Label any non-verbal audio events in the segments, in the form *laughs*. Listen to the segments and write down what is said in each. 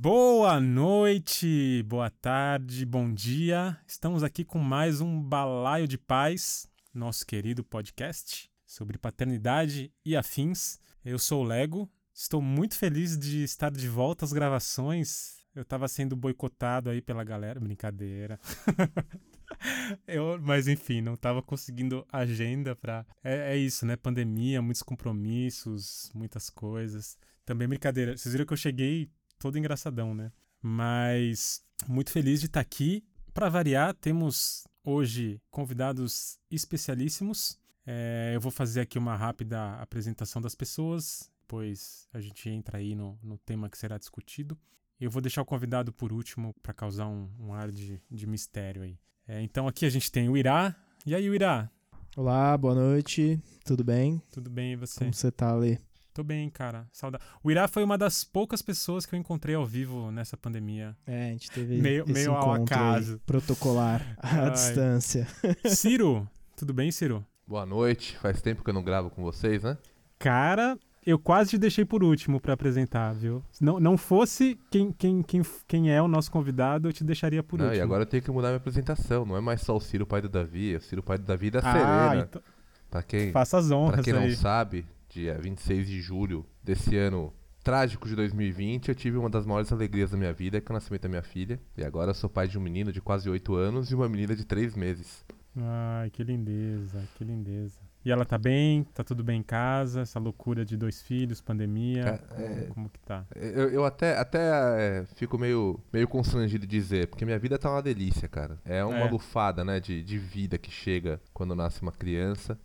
Boa noite, boa tarde, bom dia. Estamos aqui com mais um Balaio de Paz, nosso querido podcast sobre paternidade e afins. Eu sou o Lego, estou muito feliz de estar de volta às gravações. Eu estava sendo boicotado aí pela galera, brincadeira. *laughs* Eu, mas enfim, não estava conseguindo agenda para. É, é, isso, né? Pandemia, muitos compromissos, muitas coisas. Também brincadeira. Vocês viram que eu cheguei todo engraçadão, né? Mas muito feliz de estar aqui. Para variar, temos hoje convidados especialíssimos. É, eu vou fazer aqui uma rápida apresentação das pessoas, depois a gente entra aí no, no tema que será discutido. Eu vou deixar o convidado por último para causar um, um, ar de, de mistério aí. É, então aqui a gente tem o Irá. E aí, Irá? Olá, boa noite. Tudo bem? Tudo bem, e você? Como você tá ali? Tô bem, cara. Saudade. O Irá foi uma das poucas pessoas que eu encontrei ao vivo nessa pandemia. É, a gente teve meio, esse meio ao acaso. protocolar à Ai. distância. *laughs* Ciro, tudo bem, Ciro? Boa noite. Faz tempo que eu não gravo com vocês, né? Cara, eu quase te deixei por último para apresentar, viu? Não, não fosse quem, quem, quem, quem é o nosso convidado, eu te deixaria por não, último. E agora eu tenho que mudar minha apresentação. Não é mais só o Ciro, pai do Davi, é o Ciro, pai do Davi da ah, Serena. Então... Pra quem, Faça as honras Pra quem aí. não sabe, dia 26 de julho desse ano trágico de 2020, eu tive uma das maiores alegrias da minha vida, que é o nascimento da minha filha. E agora eu sou pai de um menino de quase 8 anos e uma menina de 3 meses. Ai, que lindeza, que lindeza. E ela tá bem? Tá tudo bem em casa? Essa loucura de dois filhos, pandemia? É, como, como, que tá? Eu, eu até, até é, fico meio, meio constrangido de dizer, porque minha vida tá uma delícia, cara. É uma é. lufada, né, de, de vida que chega quando nasce uma criança.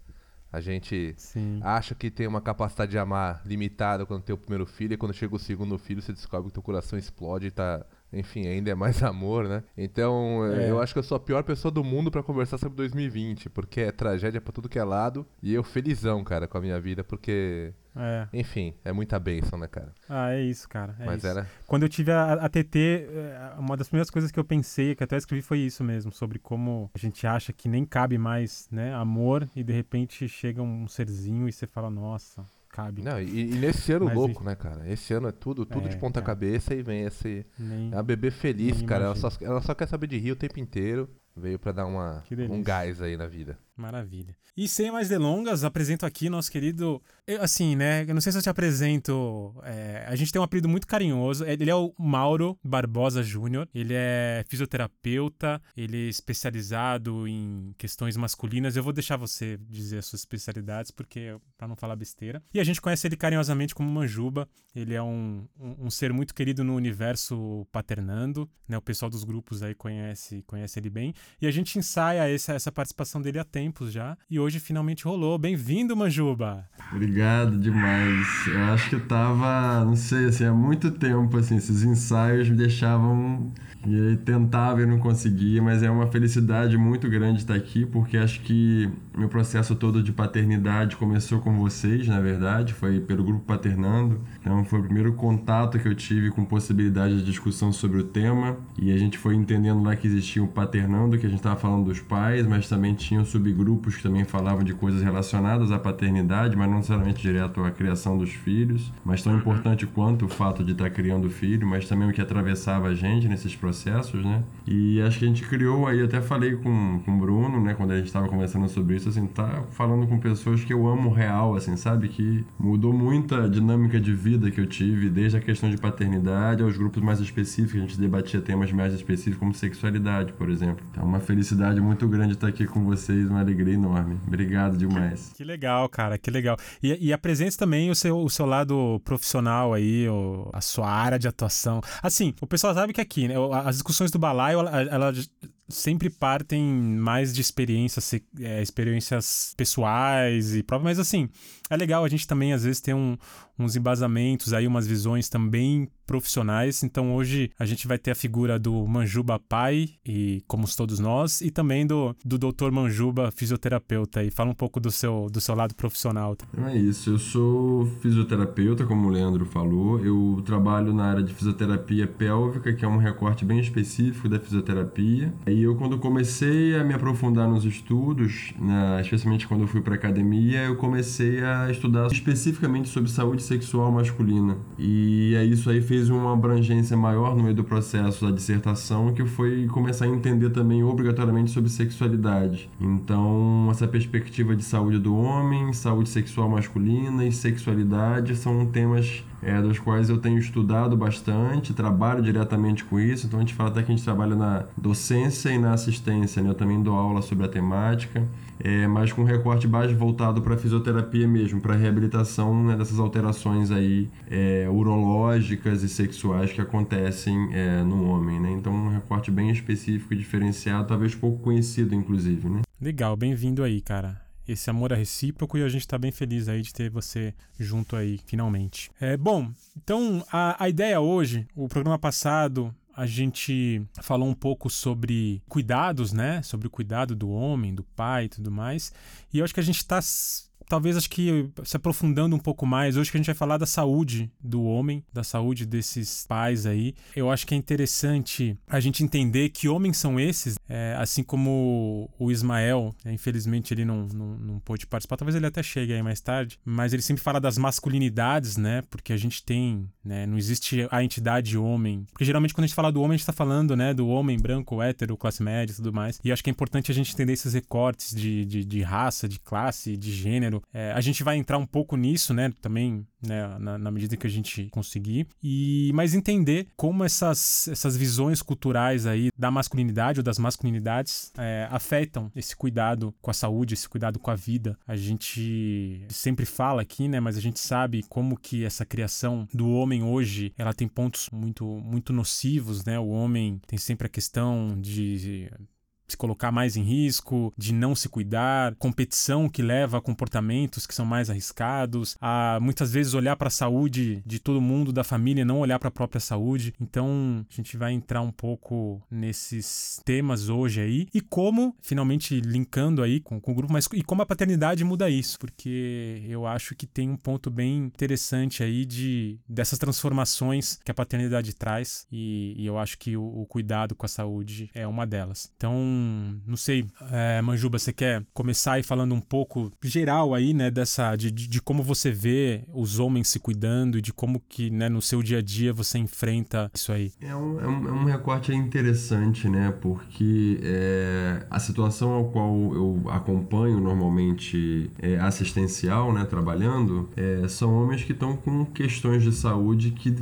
A gente Sim. acha que tem uma capacidade de amar limitada quando tem o primeiro filho, e quando chega o segundo filho, você descobre que teu coração explode e tá enfim, ainda é mais *laughs* amor, né? Então, é. eu acho que eu sou a pior pessoa do mundo para conversar sobre 2020, porque é tragédia para tudo que é lado, e eu felizão, cara, com a minha vida, porque é. Enfim, é muita bênção, né, cara? Ah, é isso, cara. É Mas isso. era. Quando eu tive a, a TT, é, uma das primeiras coisas que eu pensei, que até escrevi, foi isso mesmo, sobre como a gente acha que nem cabe mais, né, amor, e de repente chega um serzinho e você fala, nossa, cabe. Não, e, e nesse ano Mas louco, e... né, cara? Esse ano é tudo, tudo é, de ponta cabeça e vem esse. Nem, é a bebê feliz, cara. Ela só, ela só quer saber de rir o tempo inteiro. Veio para dar uma, um gás aí na vida. Maravilha. E sem mais delongas, apresento aqui nosso querido. Eu, assim, né? Eu não sei se eu te apresento. É, a gente tem um apelido muito carinhoso. Ele é o Mauro Barbosa Júnior. Ele é fisioterapeuta. Ele é especializado em questões masculinas. Eu vou deixar você dizer as suas especialidades, porque para não falar besteira. E a gente conhece ele carinhosamente como Manjuba. Ele é um, um, um ser muito querido no universo paternando. Né? O pessoal dos grupos aí conhece, conhece ele bem. E a gente ensaia essa, essa participação dele há tempos já. E hoje finalmente rolou. Bem-vindo, Manjuba! Obrigado demais. Eu acho que eu tava, não sei, assim, há muito tempo, assim, esses ensaios me deixavam. E aí tentava e não conseguia, mas é uma felicidade muito grande estar aqui, porque acho que meu processo todo de paternidade começou com vocês, na verdade, foi pelo grupo Paternando. Então foi o primeiro contato que eu tive com possibilidade de discussão sobre o tema, e a gente foi entendendo lá que existia o Paternando que a gente estava falando dos pais, mas também tinham subgrupos que também falavam de coisas relacionadas à paternidade, mas não necessariamente direto à criação dos filhos, mas tão importante quanto o fato de estar tá criando filho, mas também o que atravessava a gente nesses processos, né? E acho que a gente criou aí, até falei com, com o Bruno, né, quando a gente estava conversando sobre isso, assim, tá falando com pessoas que eu amo real, assim, sabe? Que mudou muita dinâmica de vida que eu tive, desde a questão de paternidade aos grupos mais específicos, a gente debatia temas mais específicos, como sexualidade, por exemplo. É uma felicidade muito grande estar aqui com vocês, uma alegria enorme. Obrigado demais. Que legal, cara, que legal. E, e apresente também o seu, o seu lado profissional aí, o, a sua área de atuação. Assim, o pessoal sabe que aqui, né, as discussões do balaio, ela, ela sempre partem mais de experiências, é, experiências pessoais e próprias, mas assim, é legal a gente também às vezes ter um, uns embasamentos aí, umas visões também profissionais. Então hoje a gente vai ter a figura do Manjuba pai, e como todos nós, e também do, do Dr. Manjuba, fisioterapeuta. E fala um pouco do seu, do seu lado profissional. É isso, eu sou fisioterapeuta, como o Leandro falou. Eu trabalho na área de fisioterapia pélvica, que é um recorte bem específico da fisioterapia. E eu, quando comecei a me aprofundar nos estudos, né, especialmente quando eu fui para academia, eu comecei a estudar especificamente sobre saúde sexual masculina. E isso aí fez uma abrangência maior no meio do processo da dissertação, que foi começar a entender também obrigatoriamente sobre sexualidade. Então, essa perspectiva de saúde do homem, saúde sexual masculina e sexualidade são temas é, dos quais eu tenho estudado bastante, trabalho diretamente com isso. Então, a gente fala até que a gente trabalha na docência e na assistência, né? Eu também dou aula sobre a temática é, mas com recorte mais voltado para fisioterapia mesmo, para reabilitação né, dessas alterações aí é, urológicas e sexuais que acontecem é, no homem, né? Então um recorte bem específico, diferenciado, talvez pouco conhecido, inclusive, né? Legal, bem-vindo aí, cara. Esse amor é recíproco e a gente está bem feliz aí de ter você junto aí, finalmente. É, bom, então a, a ideia hoje, o programa passado a gente falou um pouco sobre cuidados, né? Sobre o cuidado do homem, do pai e tudo mais. E eu acho que a gente está talvez acho que se aprofundando um pouco mais, hoje que a gente vai falar da saúde do homem, da saúde desses pais aí, eu acho que é interessante a gente entender que homens são esses, é, assim como o Ismael, né, infelizmente ele não, não, não pôde participar, talvez ele até chegue aí mais tarde, mas ele sempre fala das masculinidades, né, porque a gente tem, né, não existe a entidade homem, porque geralmente quando a gente fala do homem, a gente tá falando, né, do homem branco, hétero, classe média e tudo mais, e acho que é importante a gente entender esses recortes de, de, de raça, de classe, de gênero, é, a gente vai entrar um pouco nisso, né? Também, né? Na, na, medida que a gente conseguir. E mas entender como essas, essas visões culturais aí da masculinidade ou das masculinidades é, afetam esse cuidado com a saúde, esse cuidado com a vida. A gente sempre fala aqui, né? Mas a gente sabe como que essa criação do homem hoje ela tem pontos muito muito nocivos, né? O homem tem sempre a questão de se colocar mais em risco, de não se cuidar, competição que leva a comportamentos que são mais arriscados, a muitas vezes olhar para a saúde de todo mundo, da família, não olhar para a própria saúde. Então, a gente vai entrar um pouco nesses temas hoje aí e como, finalmente linkando aí com, com o grupo, mas e como a paternidade muda isso, porque eu acho que tem um ponto bem interessante aí de dessas transformações que a paternidade traz e, e eu acho que o, o cuidado com a saúde é uma delas. Então, não sei, é, Manjuba, você quer começar aí falando um pouco geral aí, né, dessa, de, de como você vê os homens se cuidando e de como que, né, no seu dia a dia você enfrenta isso aí? É um, é um, é um recorte interessante, né, porque é, a situação ao qual eu acompanho normalmente é, assistencial, né, trabalhando, são homens que estão com questões de saúde que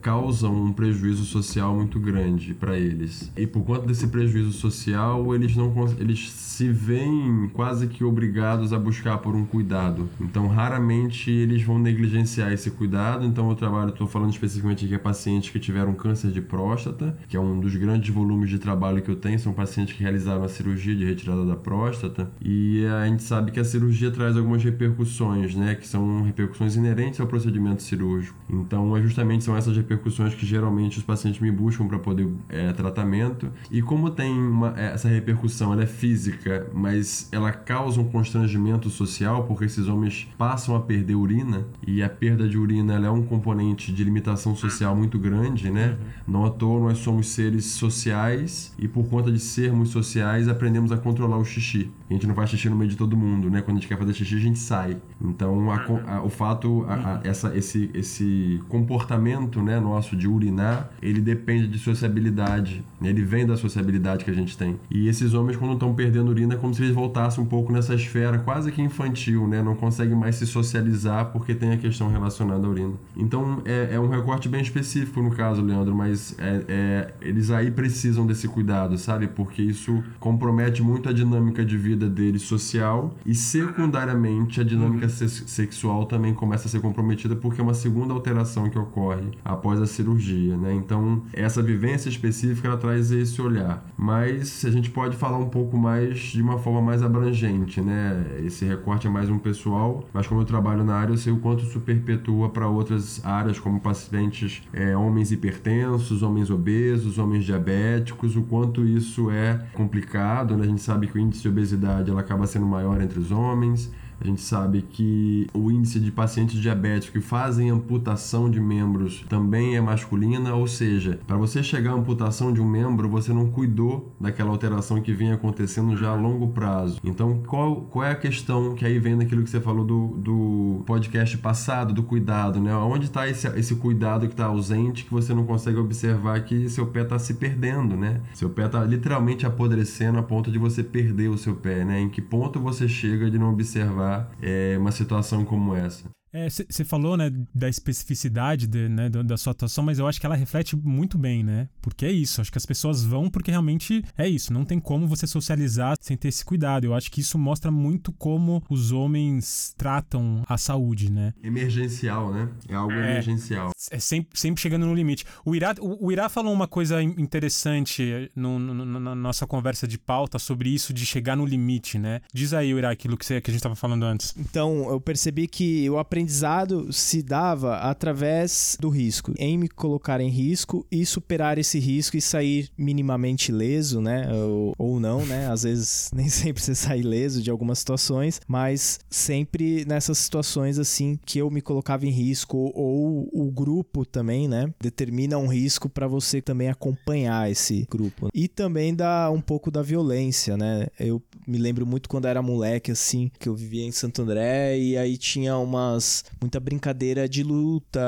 causam um prejuízo social muito grande para eles. E por conta desse prejuízo social, social, eles não eles se veem quase que obrigados a buscar por um cuidado. Então, raramente eles vão negligenciar esse cuidado. Então, eu trabalho, estou falando especificamente aqui a pacientes que tiveram câncer de próstata, que é um dos grandes volumes de trabalho que eu tenho, são pacientes que realizaram a cirurgia de retirada da próstata. E a gente sabe que a cirurgia traz algumas repercussões, né, que são repercussões inerentes ao procedimento cirúrgico. Então, é justamente são essas repercussões que geralmente os pacientes me buscam para poder é, tratamento. E como tem uma, essa repercussão ela é física, mas ela causa um constrangimento social porque esses homens passam a perder urina e a perda de urina ela é um componente de limitação social muito grande, né? Uhum. Não à toa nós somos seres sociais e por conta de sermos sociais aprendemos a controlar o xixi. A gente não faz xixi no meio de todo mundo, né? Quando a gente quer fazer xixi a gente sai. Então a, a, o fato, a, essa, esse, esse comportamento, né, nosso de urinar, ele depende de sociabilidade. Ele vem da sociabilidade que a gente tem. E esses homens, quando estão perdendo urina, é como se eles voltassem um pouco nessa esfera quase que infantil, né? Não conseguem mais se socializar porque tem a questão relacionada à urina. Então é, é um recorte bem específico no caso, Leandro, mas é, é, eles aí precisam desse cuidado, sabe? Porque isso compromete muito a dinâmica de vida deles social e secundariamente a dinâmica uhum. se sexual também começa a ser comprometida porque é uma segunda alteração que ocorre após a cirurgia, né? Então essa vivência específica ela traz esse olhar, mas a gente pode falar um pouco mais de uma forma mais abrangente, né? Esse recorte é mais um pessoal, mas como eu trabalho na área, eu sei o quanto isso perpetua para outras áreas, como pacientes é, homens hipertensos, homens obesos, homens diabéticos, o quanto isso é complicado, né? A gente sabe que o índice de obesidade ela acaba sendo maior entre os homens, A gente sabe que o índice de pacientes diabéticos que fazem amputação de membros também é masculina, ou seja, para você chegar à amputação de um membro, você não cuidou daquela alteração que vinha acontecendo já a longo prazo. Então, qual, qual é a questão que aí vem daquilo que você falou do, do podcast passado, do cuidado, né? Onde está esse, esse cuidado que está ausente, que você não consegue observar que seu pé está se perdendo, né? Seu pé está literalmente apodrecendo a ponto de você perder o seu pé, né? Em que ponto você chega de não observar é, uma situação como essa? Você é, falou, né, da especificidade de, né, da sua atuação, mas eu acho que ela reflete muito bem, né? Porque é isso. Acho que as pessoas vão porque realmente é isso. Não tem como você socializar sem ter esse cuidado. Eu acho que isso mostra muito como os homens tratam a saúde, né? Emergencial, né? É algo é, emergencial. É sempre, sempre chegando no limite. O Irá, o, o Irá falou uma coisa interessante no, no, na nossa conversa de pauta sobre isso de chegar no limite, né? Diz aí, Irá, aquilo que, você, que a gente estava falando antes. Então, eu percebi que eu aprendi aprendizado se dava através do risco, em me colocar em risco e superar esse risco e sair minimamente leso, né? Ou, ou não, né? Às vezes *laughs* nem sempre você sai leso de algumas situações, mas sempre nessas situações assim que eu me colocava em risco ou o grupo também, né? Determina um risco para você também acompanhar esse grupo. E também dá um pouco da violência, né? Eu me lembro muito quando era moleque assim, que eu vivia em Santo André e aí tinha umas muita brincadeira de luta,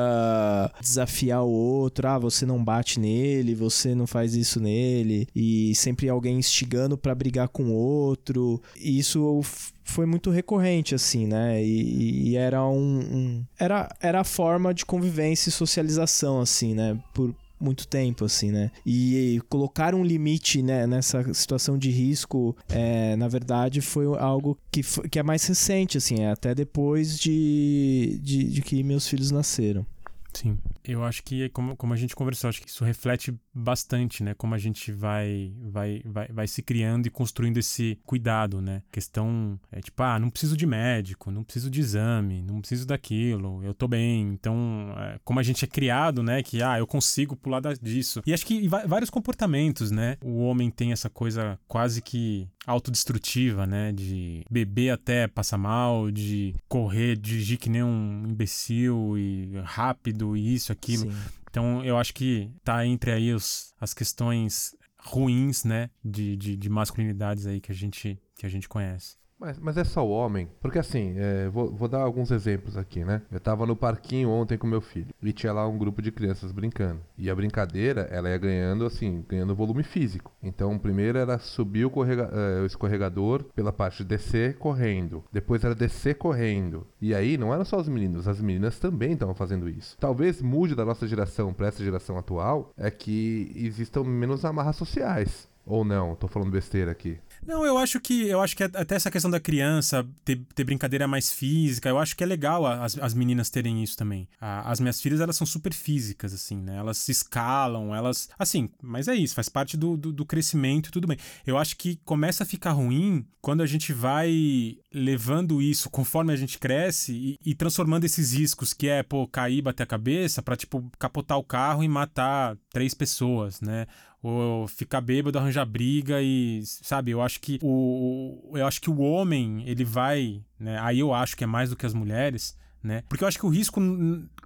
desafiar o outro, ah, você não bate nele, você não faz isso nele, e sempre alguém instigando para brigar com o outro. E isso foi muito recorrente, assim, né? E, e era um, um, era, era a forma de convivência e socialização, assim, né? Por, muito tempo, assim, né? E colocar um limite né, nessa situação de risco, é, na verdade, foi algo que, que é mais recente, assim, é até depois de, de, de que meus filhos nasceram. Sim. Eu acho que, como, como a gente conversou, acho que isso reflete bastante, né? Como a gente vai, vai, vai, vai se criando e construindo esse cuidado, né? Questão é tipo, ah, não preciso de médico, não preciso de exame, não preciso daquilo, eu tô bem. Então, é, como a gente é criado, né? Que, ah, eu consigo pular disso. E acho que vários comportamentos, né? O homem tem essa coisa quase que autodestrutiva, né? De beber até passar mal, de correr, dirigir que nem um imbecil e rápido e isso, aquilo. Sim. Então eu acho que tá entre aí os, as questões ruins, né? De, de, de masculinidades aí que a gente, que a gente conhece. Mas, mas é só o homem? Porque assim, é, vou, vou, dar alguns exemplos aqui, né? Eu tava no parquinho ontem com meu filho e tinha lá um grupo de crianças brincando. E a brincadeira, ela ia ganhando, assim, ganhando volume físico. Então, primeiro era subir o, correga, é, o escorregador pela parte de descer correndo. Depois era descer correndo. E aí, não eram só os meninos, as meninas também estavam fazendo isso. Talvez mude da nossa geração para essa geração atual é que existam menos amarras sociais. Ou não? Tô falando besteira aqui. Não, eu acho que eu acho que até essa questão da criança ter, ter brincadeira mais física, eu acho que é legal as, as meninas terem isso também. as minhas filhas, elas são super físicas, assim, né? Elas se escalam, elas. Assim, mas é isso, faz parte do, do, do crescimento e tudo bem. Eu acho que começa a ficar ruim quando a gente vai levando isso conforme a gente cresce e, e transformando esses riscos, que é, pô, cair, bater a cabeça, pra, tipo, capotar o carro e matar três pessoas, né? Ou ficar bêbado, arranjar briga e, sabe, eu acho que o eu acho que o homem, ele vai, né? Aí eu acho que é mais do que as mulheres, né? Porque eu acho que o risco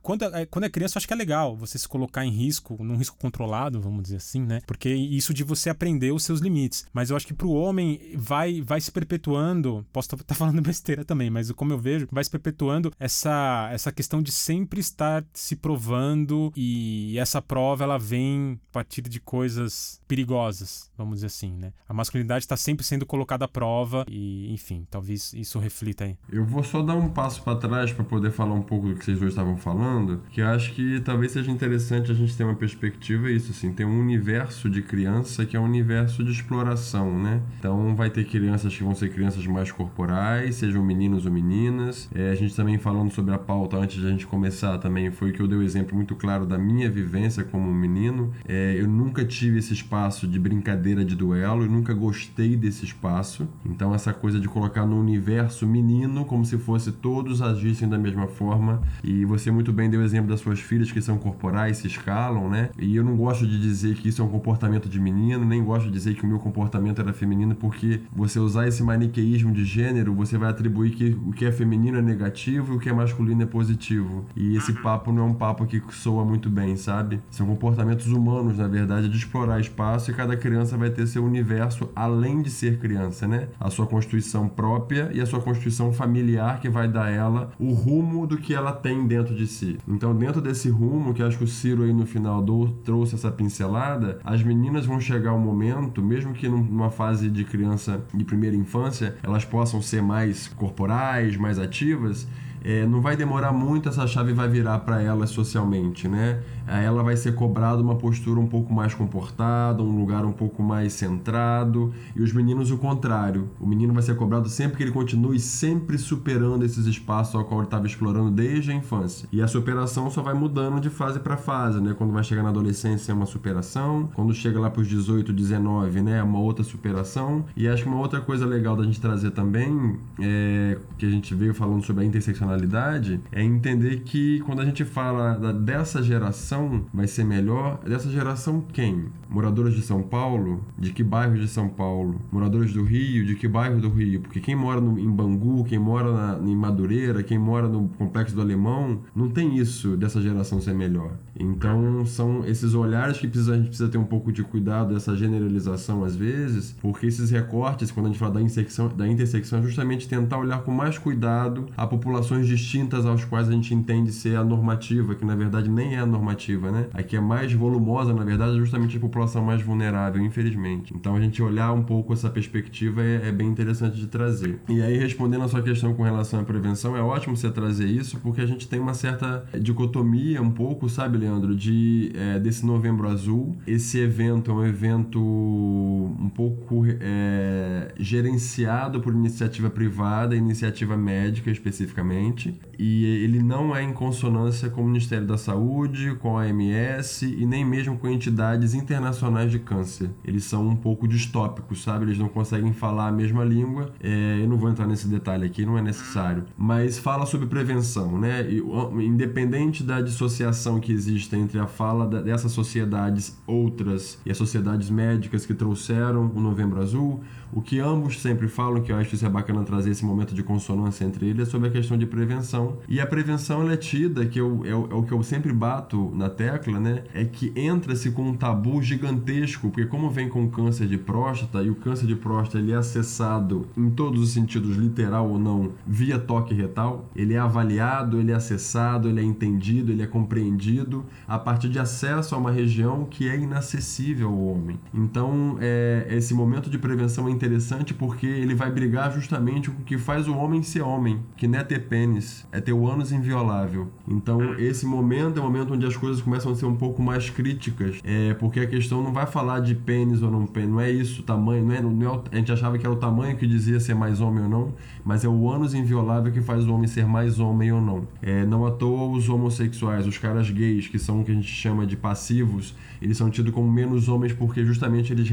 quando é, quando é criança, eu acho que é legal você se colocar em risco, num risco controlado, vamos dizer assim, né? Porque isso de você aprender os seus limites. Mas eu acho que pro homem vai, vai se perpetuando, posso estar tá, tá falando *laughs* besteira também, mas como eu vejo, vai se perpetuando essa, essa questão de sempre estar se provando e essa prova ela vem a partir de coisas perigosas, vamos dizer assim, né? A masculinidade está sempre sendo colocada à prova e, enfim, talvez isso reflita aí. Eu vou só dar um passo para trás para poder falar um pouco do que vocês dois estavam falando falando, que acho que talvez seja interessante a gente ter uma perspectiva, é isso, assim, tem um universo de criança que é um universo de exploração, né? Então vai ter crianças que vão ser crianças mais corporais, sejam meninos ou meninas. É, a gente também falando sobre a pauta antes de a gente começar também, foi que eu dei o um exemplo muito claro da minha vivência como menino. É, eu nunca tive esse espaço de brincadeira de duelo, eu nunca gostei desse espaço. Então essa coisa de colocar no universo menino como se fosse todos agissem da mesma forma e você muito bem também deu o exemplo das suas filhas que são corporais, se escalam, né? E eu não gosto de dizer que isso é um comportamento de menino, nem gosto de dizer que o meu comportamento era feminino, porque você usar esse maniqueísmo de gênero, você vai atribuir que o que é feminino é negativo e o que é masculino é positivo. E esse papo não é um papo que soa muito bem, sabe? São comportamentos humanos, na verdade, de explorar espaço e cada criança vai ter seu universo além de ser criança, né? A sua constituição própria e a sua constituição familiar que vai dar a ela o rumo do que ela tem dentro de si. Então, dentro desse rumo, que acho que o Ciro aí no final do, trouxe essa pincelada, as meninas vão chegar ao momento, mesmo que numa fase de criança de primeira infância, elas possam ser mais corporais, mais ativas, é, não vai demorar muito, essa chave vai virar para elas socialmente, né? Ela vai ser cobrada uma postura um pouco mais comportada, um lugar um pouco mais centrado, e os meninos o contrário. O menino vai ser cobrado sempre que ele continue sempre superando esses espaços ao qual ele estava explorando desde a infância. E a superação só vai mudando de fase para fase, né? Quando vai chegar na adolescência é uma superação, quando chega lá para os 18, 19, né, é uma outra superação. E acho que uma outra coisa legal da gente trazer também, é, que a gente veio falando sobre a interseccionalidade, é entender que quando a gente fala dessa geração geração vai ser melhor? Dessa geração quem? Moradores de São Paulo? De que bairro de São Paulo? Moradores do Rio? De que bairro do Rio? Porque quem mora no, em Bangu, quem mora na, em Madureira, quem mora no Complexo do Alemão, não tem isso dessa geração ser melhor. Então são esses olhares que precisa, a gente precisa ter um pouco de cuidado dessa generalização às vezes, porque esses recortes, quando a gente fala da intersecção, da intersecção é justamente tentar olhar com mais cuidado a populações distintas aos quais a gente entende ser a normativa, que na verdade nem é a normativa né? A que é mais volumosa, na verdade, é justamente a população mais vulnerável, infelizmente. Então a gente olhar um pouco essa perspectiva é, é bem interessante de trazer. E aí, respondendo a sua questão com relação à prevenção, é ótimo você trazer isso, porque a gente tem uma certa dicotomia um pouco, sabe, Leandro, de é, desse Novembro Azul. Esse evento é um evento um pouco é, gerenciado por iniciativa privada, iniciativa médica especificamente, e ele não é em consonância com o Ministério da Saúde, com a OMS e nem mesmo com entidades internacionais de câncer. Eles são um pouco distópicos, sabe? Eles não conseguem falar a mesma língua. É, eu não vou entrar nesse detalhe aqui, não é necessário. Mas fala sobre prevenção, né? E, independente da dissociação que existe entre a fala dessas sociedades outras e as sociedades médicas que trouxeram o Novembro Azul, o que ambos sempre falam, que eu acho que isso é bacana trazer esse momento de consonância entre eles, é sobre a questão de prevenção. E a prevenção é tida, que eu, é, é o que eu sempre bato na tecla, né? É que entra-se com um tabu gigantesco, porque como vem com câncer de próstata, e o câncer de próstata ele é acessado em todos os sentidos, literal ou não, via toque retal, ele é avaliado, ele é acessado, ele é entendido, ele é compreendido a partir de acesso a uma região que é inacessível ao homem. Então, é, esse momento de prevenção é interessante porque ele vai brigar justamente com o que faz o homem ser homem, que não é ter pênis, é ter o ânus inviolável. Então, esse momento é o momento onde as coisas começam a ser um pouco mais críticas, é, porque a questão não vai falar de pênis ou não pênis, não é isso, tamanho, não é, não é, a gente achava que era o tamanho que dizia ser mais homem ou não, mas é o ânus inviolável que faz o homem ser mais homem ou não. É, não à toa os homossexuais, os caras gays, que são o que a gente chama de passivos, eles são tidos como menos homens porque justamente eles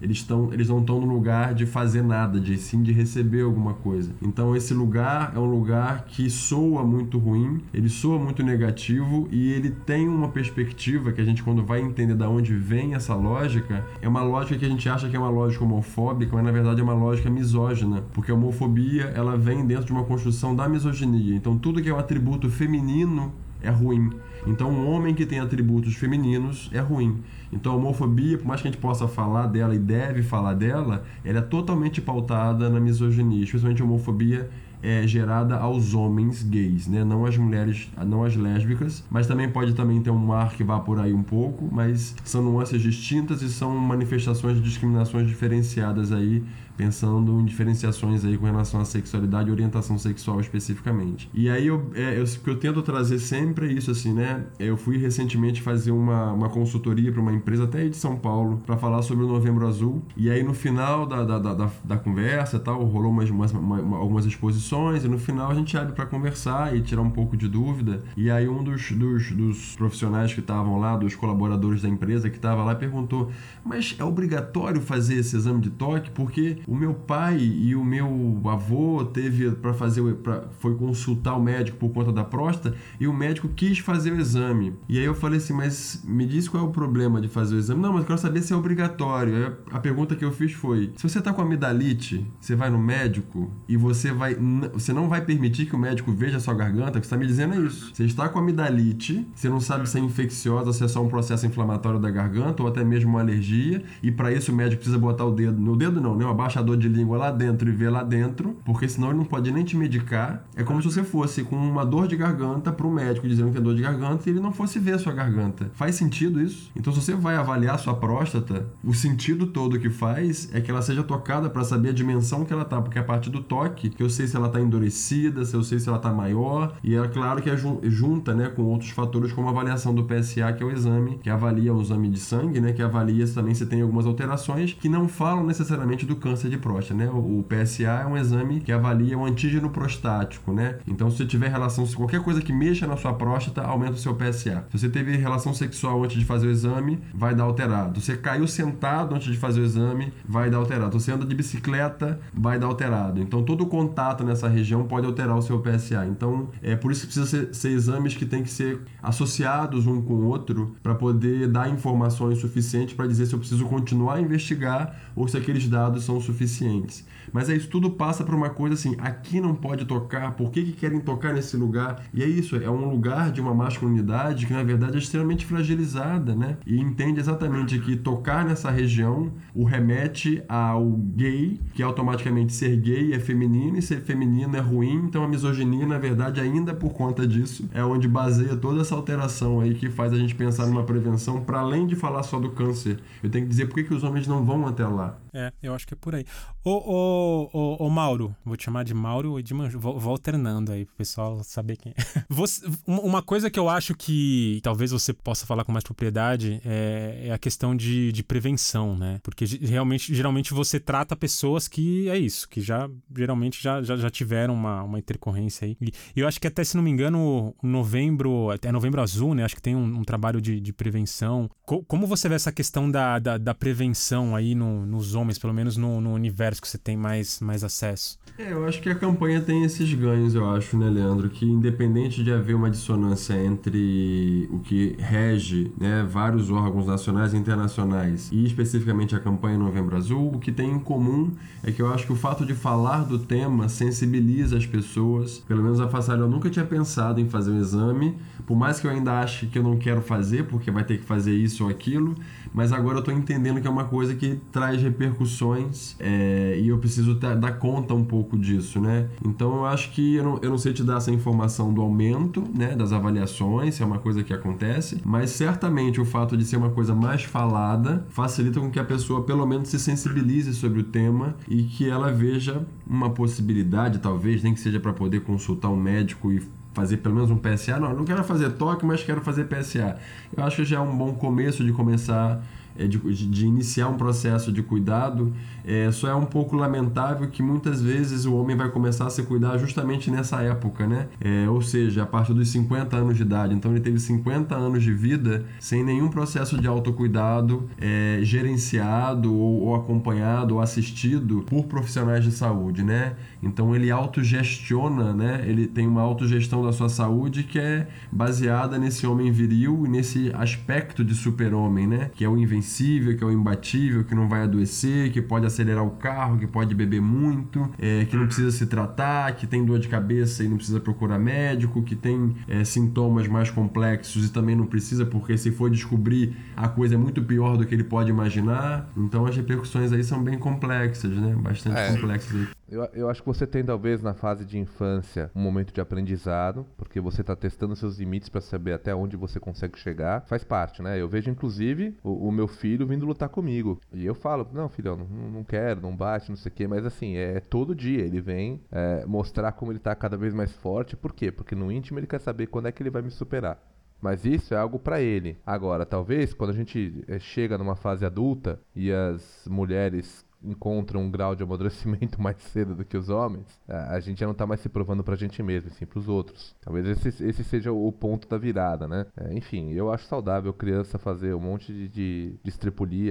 eles estão eles não estão no lugar de fazer nada, de sim de receber alguma coisa. Então esse lugar é um lugar que soa muito ruim, ele soa muito negativo e ele tem uma perspectiva que a gente quando vai entender da onde vem essa lógica, é uma lógica que a gente acha que é uma lógica homofóbica, mas na verdade é uma lógica misógina, porque a homofobia ela vem dentro de uma construção da misoginia. Então tudo que é um atributo feminino é ruim. Então, um homem que tem atributos femininos é ruim. Então, a homofobia, por mais que a gente possa falar dela e deve falar dela, ela é totalmente pautada na misoginia, especialmente a homofobia é gerada aos homens gays, né? Não às mulheres, não às lésbicas, mas também pode também ter um ar que vá por aí um pouco, mas são nuances distintas e são manifestações de discriminações diferenciadas aí pensando em diferenciações aí com relação à sexualidade e orientação sexual especificamente. E aí eu, é, eu, que eu tento trazer sempre é isso assim, né? Eu fui recentemente fazer uma, uma consultoria para uma empresa até aí de São Paulo para falar sobre o Novembro Azul. E aí no final da, da, da, da conversa tal, rolou umas, umas uma, algumas exposições e no final a gente abre para conversar e tirar um pouco de dúvida. E aí um dos, dos, dos profissionais que estavam lá, dos colaboradores da empresa que estava lá, perguntou: mas é obrigatório fazer esse exame de toque? Porque o meu pai e o meu avô teve para fazer pra, foi consultar o médico por conta da próstata e o médico quis fazer o exame. E aí eu falei assim, mas me diz qual é o problema de fazer o exame? Não, mas eu quero saber se é obrigatório. A pergunta que eu fiz foi: se você tá com amidalite, você vai no médico e você vai você não vai permitir que o médico veja a sua garganta, que está me dizendo é isso. Você está com amidalite, você não sabe se é infecciosa, se é só um processo inflamatório da garganta ou até mesmo uma alergia, e para isso o médico precisa botar o dedo, no dedo não, né? Um abaixador de língua lá dentro e ver lá dentro, porque senão ele não pode nem te medicar. É como se você fosse com uma dor de garganta para o médico dizendo que é dor de garganta e ele não fosse ver a sua garganta. Faz sentido isso? Então, se você vai avaliar a sua próstata, o sentido todo que faz é que ela seja tocada para saber a dimensão que ela tá, porque é a partir do toque que eu sei se ela tá endurecida, se eu sei se ela tá maior, e é claro que é junta, né, com outros fatores como a avaliação do PSA, que é o exame que avalia o exame de sangue, né, que avalia também se tem algumas alterações que não falam necessariamente do câncer de próstata, né? O PSA é um exame que avalia o antígeno prostático, né? Então, se você tiver relação, se qualquer coisa que mexa na sua próstata, aumenta o seu PSA. Se você teve relação sexual antes de fazer o exame, vai dar alterado. Se você caiu sentado antes de fazer o exame, vai dar alterado. Se você anda de bicicleta, vai dar alterado. Então, todo contato nessa região pode alterar o seu PSA. Então, é por isso que precisa ser, ser exames que têm que ser associados um com o outro para poder dar informações suficientes para dizer se eu preciso continuar a investigar ou se aqueles dados são suficientes suficientes. Mas é isso tudo passa por uma coisa assim, aqui não pode tocar, por que, que querem tocar nesse lugar? E é isso, é um lugar de uma masculinidade que na verdade é extremamente fragilizada, né? E entende exatamente que tocar nessa região o remete ao gay, que automaticamente ser gay é feminino e ser feminino é ruim, então a misoginia na verdade ainda por conta disso é onde baseia toda essa alteração aí que faz a gente pensar numa prevenção para além de falar só do câncer. Eu tenho que dizer por que, que os homens não vão até lá. É, eu acho que é por aí. Ô, ô, ô, ô Mauro, vou te chamar de Mauro e de Manjo. Vou, vou, alternando aí pro pessoal saber quem é. *laughs* Você, uma coisa que eu acho que talvez você possa falar com mais propriedade é, é a questão de, de prevenção, né? Porque realmente, geralmente você trata pessoas que é isso, que já geralmente já, já, já tiveram uma, uma intercorrência aí. E eu acho que até, se não me engano, novembro, até novembro azul, né? Acho que tem um, um trabalho de, de prevenção. Co como você vê essa questão da, da, da prevenção aí no, nos homens? homens, pelo menos no, no universo que você tem mais, mais acesso. É, eu acho que a campanha tem esses ganhos, eu acho, né, Leandro? Que independente de haver uma dissonância entre o que rege né, vários órgãos nacionais e internacionais e especificamente a campanha Novembro Azul, o que tem em comum é que eu acho que o fato de falar do tema sensibiliza as pessoas. Pelo menos a Façalha eu nunca tinha pensado em fazer um exame, por mais que eu ainda ache que eu não quero fazer, porque vai ter que fazer isso ou aquilo, mas agora eu estou entendendo que é uma coisa que traz repercussões é, e eu preciso dar conta um pouco disso, né? Então eu acho que eu não, eu não sei te dar essa informação do aumento, né, das avaliações, se é uma coisa que acontece, mas certamente o fato de ser uma coisa mais falada facilita com que a pessoa pelo menos se sensibilize sobre o tema e que ela veja uma possibilidade, talvez, nem que seja para poder consultar um médico e fazer pelo menos um PSA. Não, não quero fazer toque, mas quero fazer PSA. Eu acho que já é um bom começo de começar é, de, de, iniciar um processo de cuidado, é, só é um pouco lamentável que muitas vezes o homem vai começar a se cuidar justamente nessa época, né? É, ou seja, a partir dos 50 anos de idade. Então ele teve 50 anos de vida sem nenhum processo de autocuidado é, gerenciado ou, ou acompanhado ou assistido por profissionais de saúde, né? Então ele autogestiona, né? Ele tem uma autogestão da sua saúde que é baseada nesse homem viril e nesse aspecto de super-homem, né? Que é o invencível que é o imbatível, que não vai adoecer, que pode acelerar o carro, que pode beber muito, é, que não precisa se tratar, que tem dor de cabeça e não precisa procurar médico, que tem é, sintomas mais complexos e também não precisa, porque se for descobrir a coisa é muito pior do que ele pode imaginar. Então as repercussões aí são bem complexas, né? Bastante é. complexas aí. Eu, eu acho que você tem, talvez, na fase de infância, um momento de aprendizado, porque você está testando seus limites para saber até onde você consegue chegar. Faz parte, né? Eu vejo, inclusive, o, o meu filho vindo lutar comigo. E eu falo, não, filhão, não, não quero, não bate, não sei o quê. Mas, assim, é todo dia. Ele vem é, mostrar como ele está cada vez mais forte. Por quê? Porque no íntimo ele quer saber quando é que ele vai me superar. Mas isso é algo para ele. Agora, talvez quando a gente é, chega numa fase adulta e as mulheres encontra um grau de amadurecimento *laughs* mais cedo do que os homens, a gente já não tá mais se provando pra gente mesmo, sim pros outros. Talvez esse, esse seja o ponto da virada, né? É, enfim, eu acho saudável criança fazer um monte de, de, de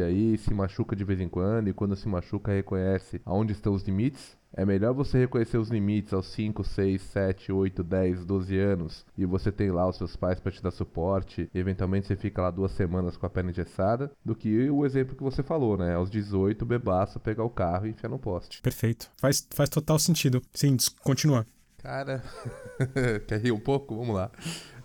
aí, se machuca de vez em quando, e quando se machuca reconhece aonde estão os limites, é melhor você reconhecer os limites aos 5, 6, 7, 8, 10, 12 anos e você tem lá os seus pais para te dar suporte, e eventualmente você fica lá duas semanas com a perna engessada, do que o exemplo que você falou, né? Aos 18, bebaço, pegar o carro e enfiar no poste. Perfeito. Faz, faz total sentido. Sim, continua. Cara, *laughs* quer rir um pouco? Vamos lá.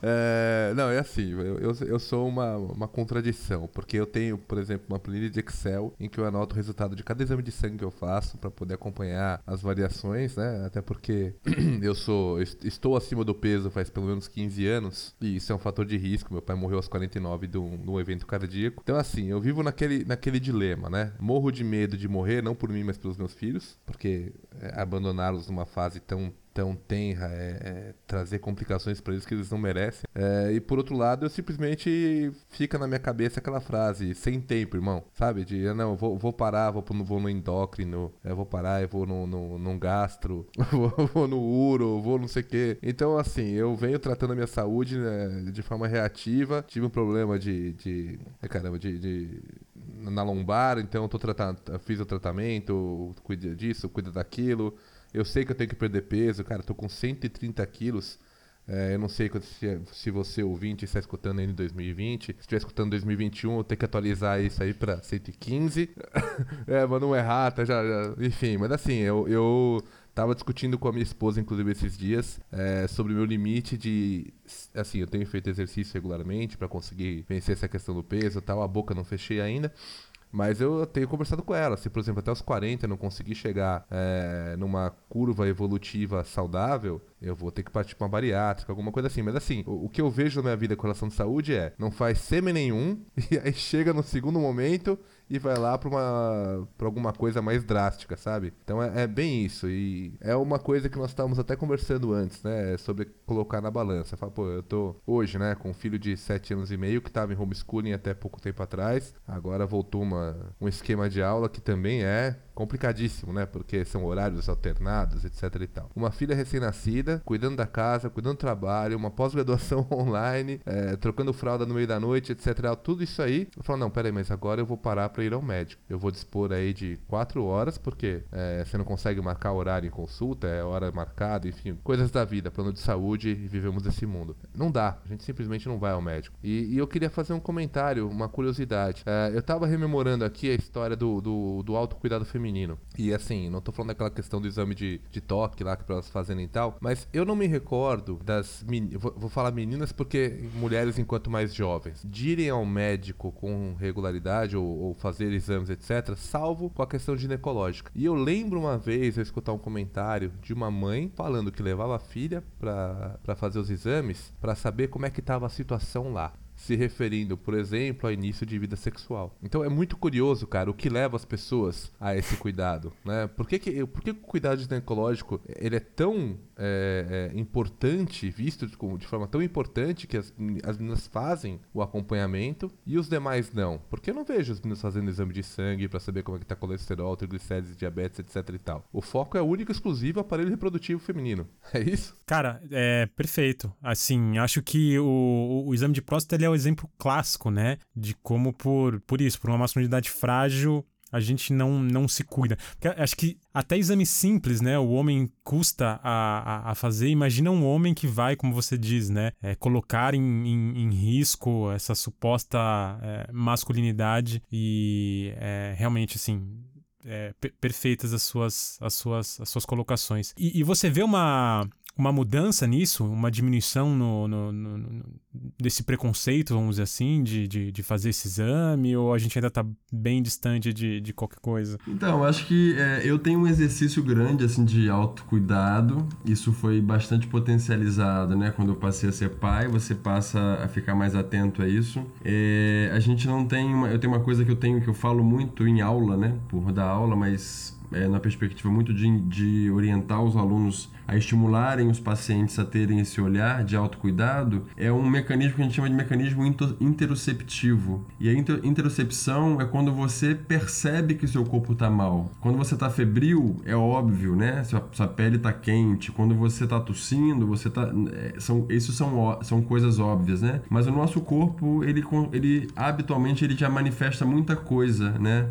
É, não, é assim, eu, eu, eu, sou uma, uma contradição, porque eu tenho, por exemplo, uma planilha de Excel em que eu anoto o resultado de cada exame de sangue que eu faço para poder acompanhar as variações, né? Até porque *clears throat* eu sou estou acima do peso faz pelo menos 15 anos e isso é um fator de risco. Meu pai morreu aos 49 de um, de um evento cardíaco. Então, assim, eu vivo naquele, naquele dilema, né? Morro de medo de morrer, não por mim, mas pelos meus filhos, porque é, abandoná-los numa fase tão tão tenra, é, é trazer complicações para eles que eles não merecem. É, e por outro lado, eu simplesmente fica na minha cabeça aquela frase, sem tempo, irmão, sabe? De, ah, não, vou, vou parar, vou, vou no endócrino, eu vou parar, eu vou no, no, no gastro, *laughs* vou, vou no uro, vou não sei o quê. Então, assim, eu venho tratando a minha saúde né, de forma reativa, tive um problema de, de caramba, de, de na lombar, então eu tô tratando, fiz o tratamento, cuida disso, cuida daquilo. Eu sei que eu tenho que perder peso, cara, tô com 130 quilos. É, eu não sei se, se você ouvinte está escutando ainda em 2020. Se estiver escutando em 2021, eu tenho que atualizar isso aí para 115. *laughs* é, mas não é rata, já, já, Enfim, mas assim, eu, eu tava discutindo com a minha esposa, inclusive, esses dias, é, sobre o meu limite de. Assim, eu tenho feito exercício regularmente para conseguir vencer essa questão do peso tal. A boca não fechei ainda. Mas eu tenho conversado com ela. Se, por exemplo, até os 40 eu não conseguir chegar é, numa curva evolutiva saudável, eu vou ter que partir pra uma bariátrica, alguma coisa assim. Mas assim, o, o, que eu vejo na minha vida com relação de saúde é: não faz sêmen nenhum, *laughs* e aí chega no segundo momento e vai lá pra, uma, pra alguma coisa mais drástica, sabe? Então é, é bem isso. E é uma coisa que nós estávamos até conversando antes, né? Sobre colocar na balança. Fala, pô, eu tô hoje, né, com um filho de 7 anos e meio que tava em homeschooling até pouco tempo atrás. Agora voltou uma, um esquema de aula que também é complicadíssimo, né? Porque são horários alternados, etc e tal. Uma filha recém-nascida, cuidando da casa, cuidando do trabalho, uma pós-graduação *laughs* online, é, trocando fralda no meio da noite, etc. Tudo isso aí. Eu falo, não, peraí, mas agora eu vou parar para ir ao médico. Eu vou dispor aí de quatro horas, porque é, você não consegue marcar horário em consulta, é hora marcada, enfim, coisas da vida, plano de saúde e vivemos esse mundo. Não dá, a gente simplesmente não vai ao médico. E, e eu queria fazer um comentário, uma curiosidade. É, eu tava rememorando aqui a história do, do, do autocuidado feminino E assim, não tô falando daquela questão do exame de, de toque lá que elas fazem e tal, mas eu não me recordo das meninas, vou, vou, falar meninas porque mulheres enquanto mais jovens, de irem ao médico com regularidade ou, ou, fazer exames, etc, salvo com a questão ginecológica. E eu lembro uma vez eu escutar um comentário de uma mãe falando que levava a filha para fazer os exames para saber como é que estava a situação lá se referindo, por exemplo, ao início de vida sexual. Então é muito curioso, cara, o que leva as pessoas a esse cuidado, né? Por que, que, por que o cuidado ginecológico ele é tão é, é, importante, visto de, de, forma tão importante que as, as meninas fazem o acompanhamento e os demais não? Porque eu não vejo as meninas fazendo exame de sangue para saber como é que tá colesterol, triglicérides, diabetes, etc e tal. O foco é único e exclusivo aparelho reprodutivo feminino. *laughs* É isso? Cara, é perfeito. Assim, acho que o, o exame de próstata é o exemplo clássico, né? De como por, por isso, por uma masculinidade frágil, a gente não, não se cuida. Porque acho que até exame simples, né? O homem custa a, a, a fazer. Imagina um homem que vai, como você diz, né? É, colocar em, em, em, risco essa suposta é, masculinidade e é, realmente, assim, é, perfeitas as suas, as suas, as suas colocações. E, e, você vê uma, uma mudança nisso, uma diminuição no, no, no, desse preconceito, vamos dizer assim, de, de, de, fazer esse exame, ou a gente ainda está bem distante de, de qualquer coisa? Então, acho que é, eu tenho um exercício grande, assim, de autocuidado, isso foi bastante potencializado, né, quando eu passei a ser pai, você passa a ficar mais atento a isso. É, a gente não tem, uma, eu tenho uma coisa que eu tenho, que eu falo muito em aula, né, por dar aula, mas é, na perspectiva muito de, de orientar os alunos a estimularem os pacientes a terem esse olhar de autocuidado, é um mecanismo que a gente chama de mecanismo interoceptivo. E a interocepção é quando você percebe que seu corpo está mal. Quando você está febril, é óbvio, né? Sua, sua pele está quente. Quando você está tossindo, você está... É, são, isso são, são coisas óbvias, né? Mas o nosso corpo, ele, ele habitualmente, ele já manifesta muita coisa, né?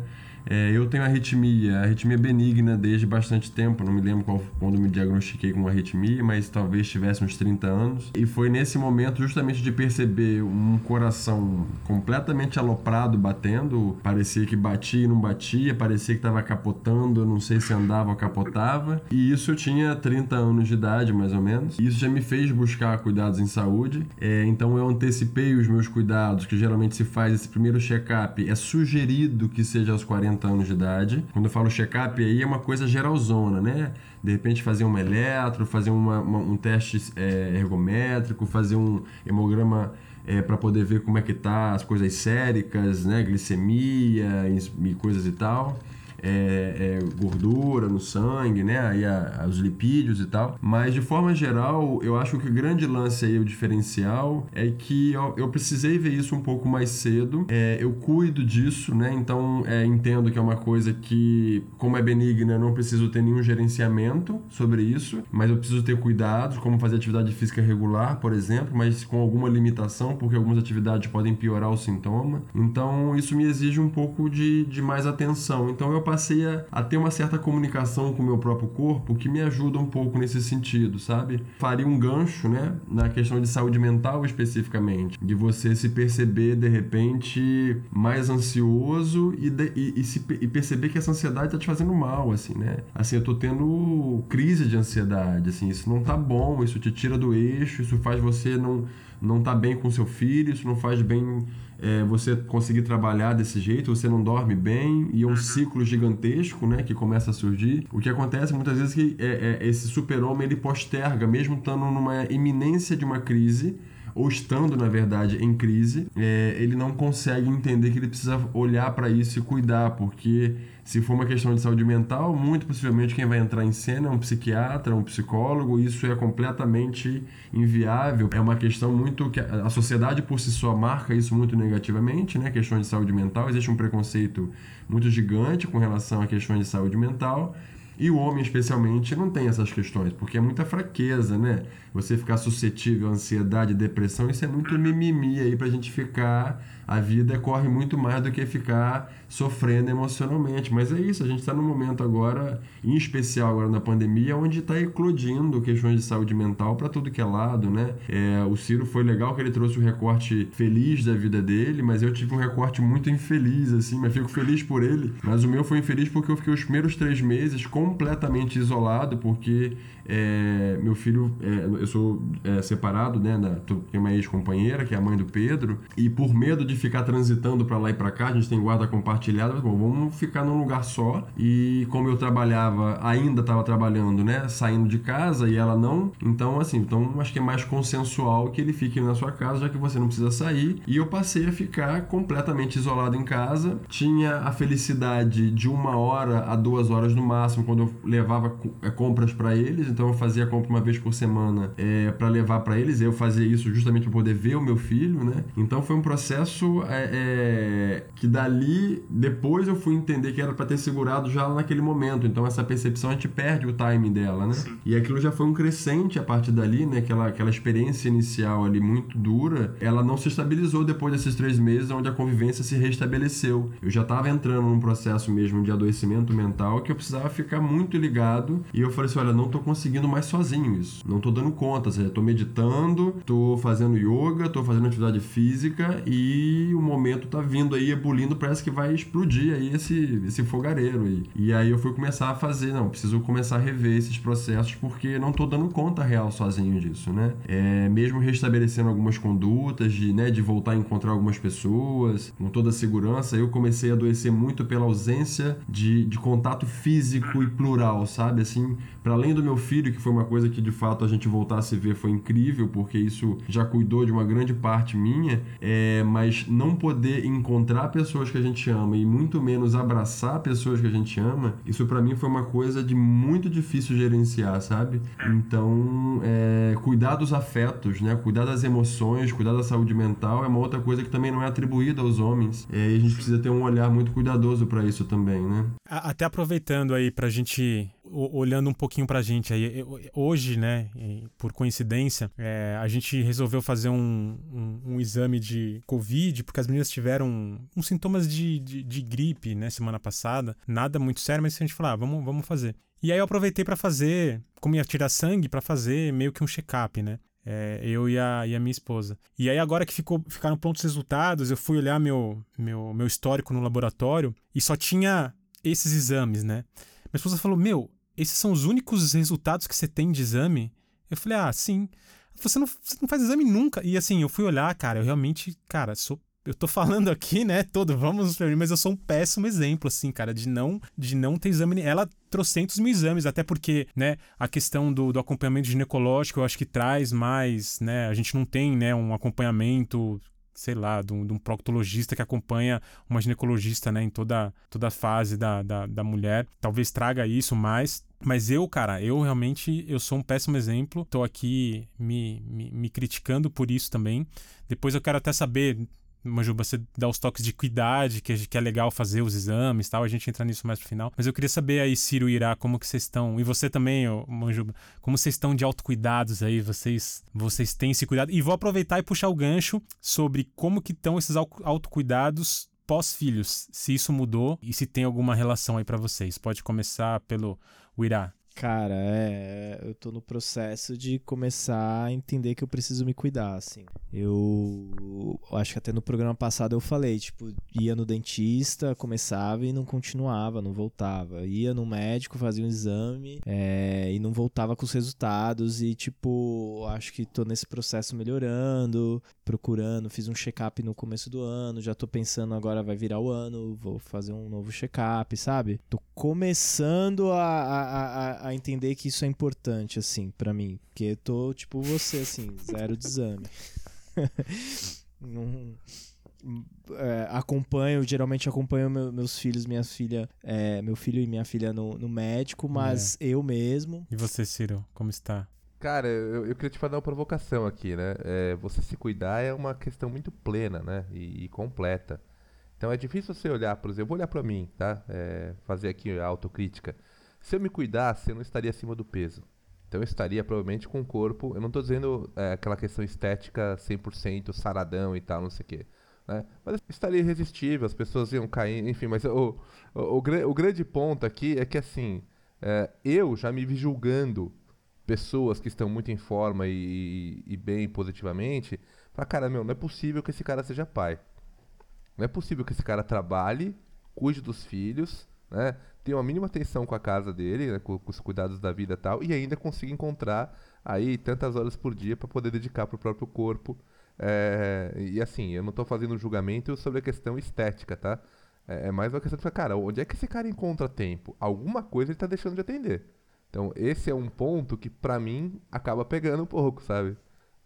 É, eu tenho arritmia, arritmia benigna desde bastante tempo, não me lembro qual, quando me diagnostiquei com arritmia, mas talvez tivesse uns 30 anos. E foi nesse momento justamente de perceber um coração completamente aloprado batendo, parecia que batia e não batia, parecia que estava capotando, não sei se andava ou capotava. E isso eu tinha 30 anos de idade, mais ou menos. E isso já me fez buscar cuidados em saúde. É, então eu antecipei os meus cuidados, que geralmente se faz esse primeiro check-up. É sugerido que seja aos 40 40 anos de idade. Quando eu falo check-up, aí é uma coisa geralzona, né? De repente fazer um eletro, fazer uma, uma, um teste é, ergométrico, fazer um hemograma é, para poder ver como é que tá as coisas séricas, né? Glicemia e, e coisas e tal é, é, gordura no sangue, né? Aí a, os lipídios e tal. Mas de forma geral, eu acho que o grande lance aí, o diferencial, é que eu, eu precisei ver isso um pouco mais cedo. É, eu cuido disso, né? Então é, entendo que é uma coisa que, como é benigna, eu não preciso ter nenhum gerenciamento sobre isso, mas eu preciso ter cuidados, como fazer atividade física regular, por exemplo, mas com alguma limitação, porque algumas atividades podem piorar o sintoma. Então isso me exige um pouco de, de mais atenção. Então eu passei a, a, ter uma certa comunicação com o meu próprio corpo que me ajuda um pouco nesse sentido, sabe? Faria um gancho, né, na questão de saúde mental especificamente, de você se perceber de repente mais ansioso e, de, e, e, se, e perceber que essa ansiedade tá te fazendo mal, assim, né? Assim, eu tô tendo crise de ansiedade, assim, isso não tá bom, isso te tira do eixo, isso faz você não não tá bem com seu filho, isso não faz bem é, você conseguir trabalhar desse jeito, você não dorme bem e é um ciclo gigantesco, né, que começa a surgir. O que acontece muitas vezes é que é, é, esse super-homem ele posterga, mesmo estando numa iminência de uma crise, ou estando, na verdade, em crise, é, ele não consegue entender que ele precisa olhar para isso e cuidar, porque se for uma questão de saúde mental, muito possivelmente quem vai entrar em cena é um psiquiatra, um psicólogo, isso é completamente inviável. É uma questão muito que a sociedade por si só marca isso muito negativamente, né? Questões de saúde mental, existe um preconceito muito gigante com relação a questões de saúde mental. E o homem, especialmente, não tem essas questões, porque é muita fraqueza, né? Você ficar suscetível à ansiedade, depressão, isso é muito mimimi aí pra gente ficar a vida corre muito mais do que ficar sofrendo emocionalmente. Mas é isso, a gente está num momento agora, em especial agora na pandemia, onde está eclodindo questões de saúde mental para tudo que é lado, né? É, o Ciro foi legal que ele trouxe o recorte feliz da vida dele, mas eu tive um recorte muito infeliz, assim, mas fico feliz por ele. Mas o meu foi infeliz porque eu fiquei os primeiros três meses completamente isolado, porque é, meu filho, é, eu sou é, separado, né? Da, tenho uma ex-companheira, que é a mãe do Pedro, e por medo de ficar transitando para lá e para cá, a gente tem guarda compartilhada, mas, bom, vamos ficar num lugar só. E como eu trabalhava, ainda estava trabalhando, né? Saindo de casa e ela não, então assim, então acho que é mais consensual que ele fique na sua casa, já que você não precisa sair. E eu passei a ficar completamente isolado em casa. Tinha a felicidade de uma hora a duas horas no máximo quando eu levava é, compras para eles então eu fazia compra uma vez por semana é, para levar para eles. Eu fazia isso justamente para poder ver o meu filho, né? Então foi um processo é, é, que dali depois eu fui entender que era para ter segurado já naquele momento. Então essa percepção a gente perde o timing dela, né? Sim. E aquilo já foi um crescente a partir dali, né? Aquela, aquela experiência inicial ali muito dura, ela não se estabilizou depois desses três meses, onde a convivência se restabeleceu. Eu já estava entrando num processo mesmo de adoecimento mental que eu precisava ficar muito ligado e eu falei assim, olha, não tô conseguindo mais sozinho isso. Não tô dando conta, seja, tô meditando, tô fazendo yoga, tô fazendo atividade física e o momento tá vindo aí ebulindo, parece que vai explodir aí esse, esse fogareiro aí. E aí eu fui começar a fazer, não, preciso começar a rever esses processos porque não tô dando conta real sozinho disso, né? É, mesmo restabelecendo algumas condutas de, né, de voltar a encontrar algumas pessoas, com toda a segurança, eu comecei a adoecer muito pela ausência de, de contato físico e plural, sabe? Assim, para além do meu filho, que foi uma coisa que de fato a gente voltar a se ver foi incrível, porque isso já cuidou de uma grande parte minha, é, mas não poder encontrar pessoas que a gente ama e muito menos abraçar pessoas que a gente ama, isso para mim foi uma coisa de muito difícil gerenciar, sabe? Então, é, cuidar dos afetos, né? Cuidar das emoções, cuidar da saúde mental é uma outra coisa que também não é atribuída aos homens. É, e a gente precisa ter um olhar muito cuidadoso para isso também, né? Até aproveitando aí pra gente olhando um pouquinho pra gente aí, hoje, né, por coincidência, é, a gente resolveu fazer um, um, um, exame de Covid, porque as meninas tiveram uns sintomas de, de, de, gripe, né, semana passada. Nada muito sério, mas a gente falou, ah, vamos, vamos fazer. E aí eu aproveitei para fazer, como ia tirar sangue, para fazer meio que um check-up, né? É, eu e a, e a minha esposa. E aí, agora que ficou, ficaram prontos os resultados, eu fui olhar meu, meu, meu histórico no laboratório e só tinha esses exames, né? Minha esposa falou: Meu, esses são os únicos resultados que você tem de exame? Eu falei, ah, sim. Você não, você não faz exame nunca. E assim, eu fui olhar, cara, eu realmente, cara, sou eu tô falando aqui, né, todo, vamos, mas eu sou um péssimo exemplo, assim, cara, de não, de não ter exame. Ela trocentos mil exames, até porque, né, a questão do, do acompanhamento ginecológico eu acho que traz mais, né, a gente não tem, né, um acompanhamento sei lá, de um, de um, proctologista que acompanha uma ginecologista, né, em toda, toda a fase da, da, da mulher. Talvez traga isso mais. Mas eu, cara, eu realmente eu sou um péssimo exemplo. Tô aqui me, me, me criticando por isso também. Depois eu quero até saber Manjuba, você dá os toques de cuidado, que, que é legal fazer os exames tal, a gente entra nisso mais pro final. Mas eu queria saber aí, Ciro e Irá, como que vocês estão, e você também, Manjuba, como vocês estão de autocuidados aí, vocês, vocês têm esse cuidado. E vou aproveitar e puxar o gancho sobre como que estão esses autocuidados pós-filhos, se isso mudou e se tem alguma relação aí para vocês. Pode começar pelo Irá. Cara, é, eu tô no processo de começar a entender que eu preciso me cuidar, assim. Eu acho que até no programa passado eu falei, tipo, ia no dentista, começava e não continuava, não voltava. Ia no médico, fazia um exame é, e não voltava com os resultados. E, tipo, acho que tô nesse processo melhorando, procurando. Fiz um check-up no começo do ano, já tô pensando agora vai virar o ano, vou fazer um novo check-up, sabe? Tô começando a, a, a a entender que isso é importante, assim, para mim. Porque eu tô, tipo, você, assim, zero de exame. *laughs* Não, é, acompanho, geralmente acompanho meu, meus filhos, minha filha, é, meu filho e minha filha no, no médico, mas é. eu mesmo. E você, Ciro, como está? Cara, eu, eu queria te fazer uma provocação aqui, né? É, você se cuidar é uma questão muito plena, né? E, e, completa. Então é difícil você olhar, por exemplo, eu vou olhar para mim, tá? É, fazer aqui a autocrítica. Se eu me cuidasse, eu não estaria acima do peso. Então eu estaria provavelmente com o corpo. Eu não estou dizendo é, aquela questão estética 100% saradão e tal, não sei o quê. Né? Mas estaria irresistível, as pessoas iam cair, enfim. Mas o, o, o, o grande ponto aqui é que assim, é, eu já me vi julgando pessoas que estão muito em forma e, e bem positivamente. Falar, cara, meu, não é possível que esse cara seja pai. Não é possível que esse cara trabalhe, cuide dos filhos, né? Tenha uma mínima atenção com a casa dele, né? com, com, os cuidados da vida e tal, e ainda consiga encontrar aí tantas horas por dia para poder dedicar para o próprio corpo. É, e assim, eu não estou fazendo julgamento sobre a questão estética, tá? É, é mais uma questão de cara, onde é que esse cara encontra tempo? Alguma coisa ele está deixando de atender. Então, esse é um ponto que, para mim, acaba pegando um pouco, sabe?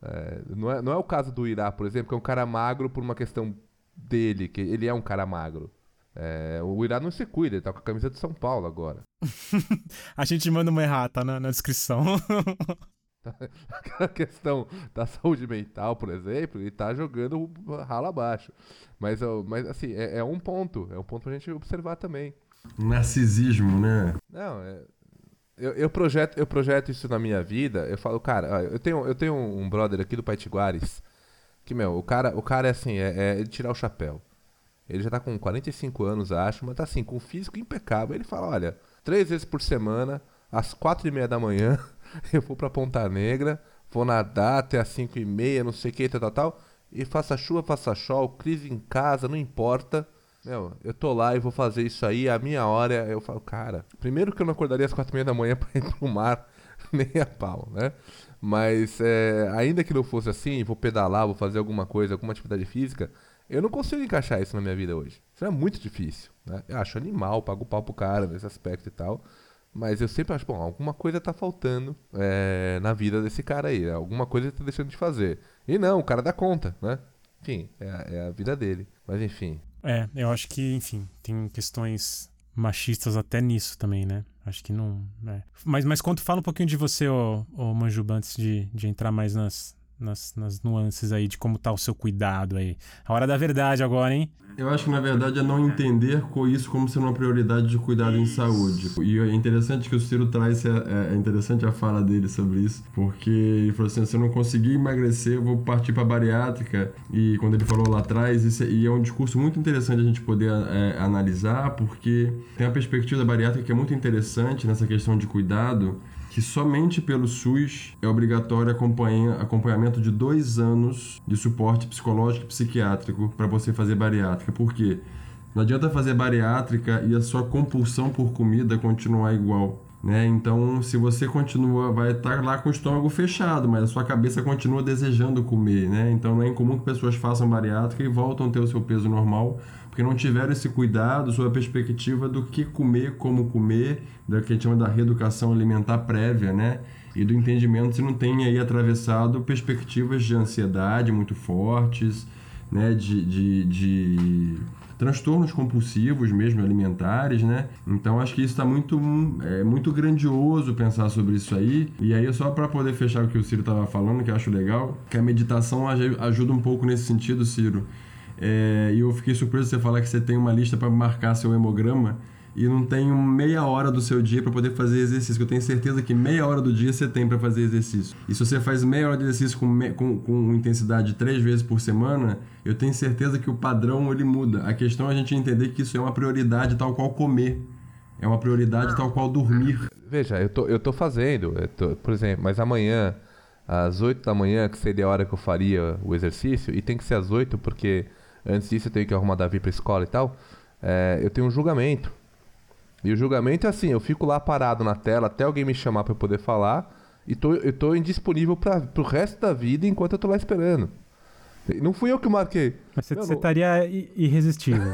É, não, é, não é o caso do Irá, por exemplo, que é um cara magro por uma questão dele, que ele é um cara magro. É, o Irá não se cuida, ele tá com a camisa de São Paulo agora. *laughs* a gente manda uma errata na, na descrição. *laughs* Aquela questão da saúde mental, por exemplo, ele tá jogando rala abaixo. Mas, mas assim, é, é, um ponto. É um ponto pra gente observar também. Narcisismo, né? Não, é, eu, eu, projeto, eu projeto isso na minha vida. Eu falo, cara, eu tenho, eu tenho um brother aqui do Paitiguares que, meu, o cara, o cara é assim, é, é tirar o chapéu. Ele já tá com 45 anos, acho, mas tá assim, com físico impecável. Ele fala, olha, três vezes por semana, às quatro e meia da manhã, *laughs* eu vou pra Ponta Negra, vou nadar até às cinco e meia, não sei o que, tal, tal, tal. E faça chuva, faça sol, crise em casa, não importa. Meu, eu tô lá e vou fazer isso aí, a minha hora, eu falo, cara, primeiro que eu não acordaria às quatro e meia da manhã *laughs* pra ir pro mar, *laughs* nem a pau, né? Mas é, ainda que não fosse assim, vou pedalar, vou fazer alguma coisa, alguma atividade física, eu não consigo encaixar isso na minha vida hoje. Isso é muito difícil. Né? Eu acho animal, pago pau pro cara nesse aspecto e tal. Mas eu sempre acho, bom, alguma coisa tá faltando é, na vida desse cara aí. Alguma coisa ele tá deixando de fazer. E não, o cara dá conta, né? enfim, é, é a vida dele. Mas enfim. É, eu acho que, enfim, tem questões machistas até nisso também, né? Acho que não. É. Mas, mas quando fala um pouquinho de você, ô, ô Manjuba, antes de, de entrar mais nas, nas, nas nuances aí de como tá o seu cuidado aí. A hora da verdade agora, hein? Eu acho que na verdade é não entender isso como sendo uma prioridade de cuidado em saúde. E é interessante que o Ciro traz, é, é interessante a fala dele sobre isso, porque ele falou assim: se eu não conseguir emagrecer, eu vou partir para bariátrica. E quando ele falou lá atrás, isso é, e é um discurso muito interessante a gente poder é, analisar, porque tem a perspectiva da bariátrica que é muito interessante nessa questão de cuidado que somente pelo SUS é obrigatório acompanhamento de dois anos de suporte psicológico e psiquiátrico para você fazer bariátrica. Por quê? Não adianta fazer bariátrica e a sua compulsão por comida continuar igual. Né? Então, se você continua, vai estar lá com o estômago fechado, mas a sua cabeça continua desejando comer. Né? Então, não é incomum que pessoas façam bariátrica e voltam a ter o seu peso normal porque não tiveram esse cuidado sobre a perspectiva do que comer, como comer, da que a gente chama da reeducação alimentar prévia, né? E do entendimento se não tem aí atravessado perspectivas de ansiedade muito fortes, né? De, de, de transtornos compulsivos mesmo alimentares, né? Então acho que isso está muito é muito grandioso pensar sobre isso aí. E aí só para poder fechar o que o Ciro estava falando, que eu acho legal, que a meditação ajuda um pouco nesse sentido, Ciro é, e eu fiquei surpreso você falar que você tem uma lista para marcar seu hemograma e não tem meia hora do seu dia para poder fazer exercício. Eu tenho certeza que meia hora do dia você tem para fazer exercício. E se você faz meia hora de exercício com, com, com intensidade três vezes por semana, eu tenho certeza que o padrão ele muda. A questão é a gente entender que isso é uma prioridade tal qual comer. É uma prioridade tal qual dormir. Veja, eu tô, eu tô fazendo, eu tô, por exemplo, mas amanhã, às 8 da manhã, que seria a hora que eu faria o exercício, e tem que ser às 8 porque antes disso eu tenho que arrumar Davi pra escola e tal, é, eu tenho um julgamento. E o julgamento é assim, eu fico lá parado na tela até alguém me chamar para eu poder falar e tô, eu tô indisponível para pro resto da vida enquanto eu tô lá esperando. Não fui eu que marquei. Mas você, você estaria irresistível.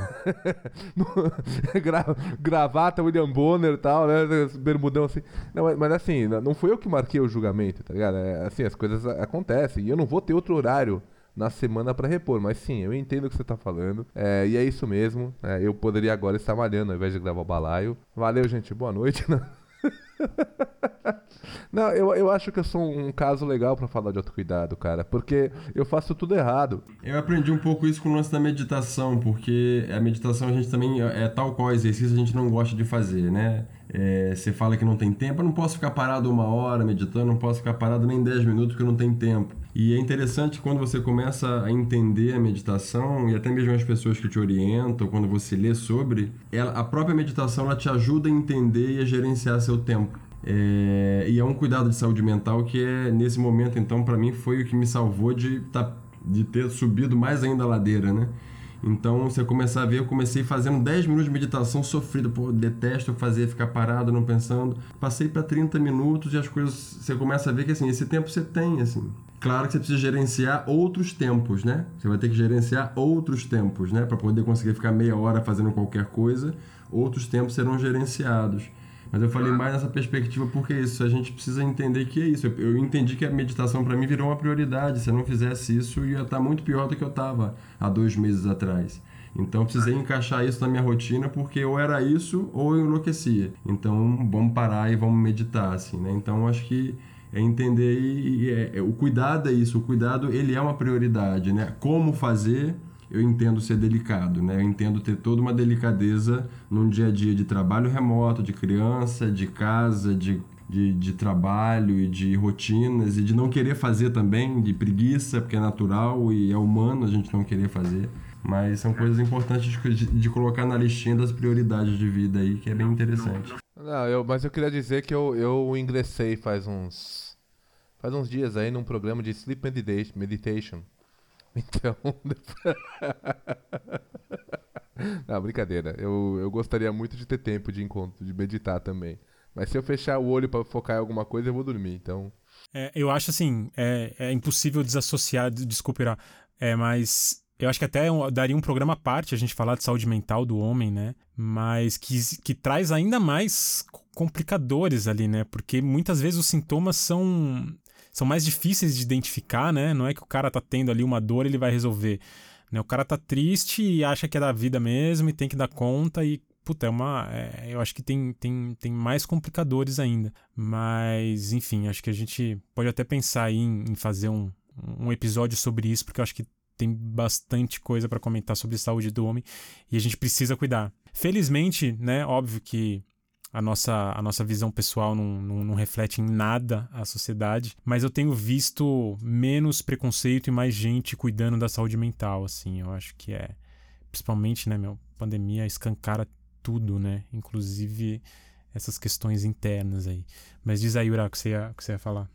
*laughs* *laughs* Gra gravata, William Bonner e tal, né? Bermudão assim. Não, mas, mas, assim, não fui eu que marquei o julgamento, tá ligado? É, assim, as coisas acontecem. E eu não vou ter outro horário na semana para repor. Mas sim, eu entendo o que você tá falando. É, e é isso mesmo. É, eu poderia agora estar malhando ao invés de gravar o balaio. Valeu, gente. Boa noite. *laughs* Não, eu, eu acho que eu sou um caso legal para falar de autocuidado, cara, porque eu faço tudo errado. Eu aprendi um pouco isso com o lance da meditação, porque a meditação a gente também é tal qual exercício a gente não gosta de fazer, né? É, você fala que não tem tempo, eu não posso ficar parado uma hora meditando, não posso ficar parado nem 10 minutos porque eu não tenho tempo. E é interessante quando você começa a entender a meditação e até mesmo as pessoas que te orientam, quando você lê sobre, ela, a própria meditação ela te ajuda a entender e a gerenciar seu tempo. É, e é um cuidado de saúde mental que é nesse momento então para mim foi o que me salvou de, tá, de ter subido mais ainda a ladeira, né? Então, você começar a ver, eu comecei fazendo 10 minutos de meditação sofrida, pô, detesto fazer, ficar parado, não pensando. Passei para 30 minutos e as coisas, você começa a ver que assim, esse tempo você tem, assim. Claro que você precisa gerenciar outros tempos, né? Você vai ter que gerenciar outros tempos, né, para poder conseguir ficar meia hora fazendo qualquer coisa. Outros tempos serão gerenciados. Mas eu falei mais nessa perspectiva porque isso, a gente precisa entender que é isso. Eu entendi que a meditação para mim virou uma prioridade. Se eu não fizesse isso, eu ia estar muito pior do que eu estava há dois meses atrás. Então eu precisei encaixar isso na minha rotina porque ou era isso ou eu enlouquecia. Então vamos parar e vamos meditar, assim, né? Então acho que é entender e, e é, é, o cuidado é isso. O cuidado ele é uma prioridade, né? Como fazer eu entendo ser delicado, né? Eu entendo ter toda uma delicadeza num dia a dia de trabalho remoto, de criança, de casa, de, de, de trabalho e de rotinas e de não querer fazer também, de preguiça, porque é natural e é humano a gente não querer fazer. Mas são coisas importantes de, de colocar na listinha das prioridades de vida aí, que é bem interessante. Não, eu, mas eu queria dizer que eu, eu ingressei faz uns faz uns dias aí num programa de sleep meditation então. *laughs* Não, brincadeira. Eu, eu gostaria muito de ter tempo de encontro, de meditar também. Mas se eu fechar o olho para focar em alguma coisa, eu vou dormir. Então. É, eu acho assim, é, é impossível desassociar, desculpa, é, mas eu acho que até daria um programa à parte a gente falar de saúde mental do homem, né? Mas que, que traz ainda mais complicadores ali, né? Porque muitas vezes os sintomas são são mais difíceis de identificar, né? Não é que o cara tá tendo ali uma dor, ele vai resolver. Né? O cara tá triste e acha que é da vida mesmo e tem que dar conta e puta, é uma. É, eu acho que tem, tem, tem mais complicadores ainda. Mas, enfim, acho que a gente pode até pensar em, em fazer um, um episódio sobre isso, porque eu acho que tem bastante coisa para comentar sobre saúde do homem e a gente precisa cuidar. Felizmente, né, óbvio que a nossa, a nossa visão pessoal não, não, não, reflete em nada a sociedade, mas eu tenho visto menos preconceito e mais gente cuidando da saúde mental, assim, eu acho que é, principalmente, né, meu, pandemia escancara tudo, né, inclusive essas questões internas aí. Mas diz aí, Ura, o que você ia, que você ia falar.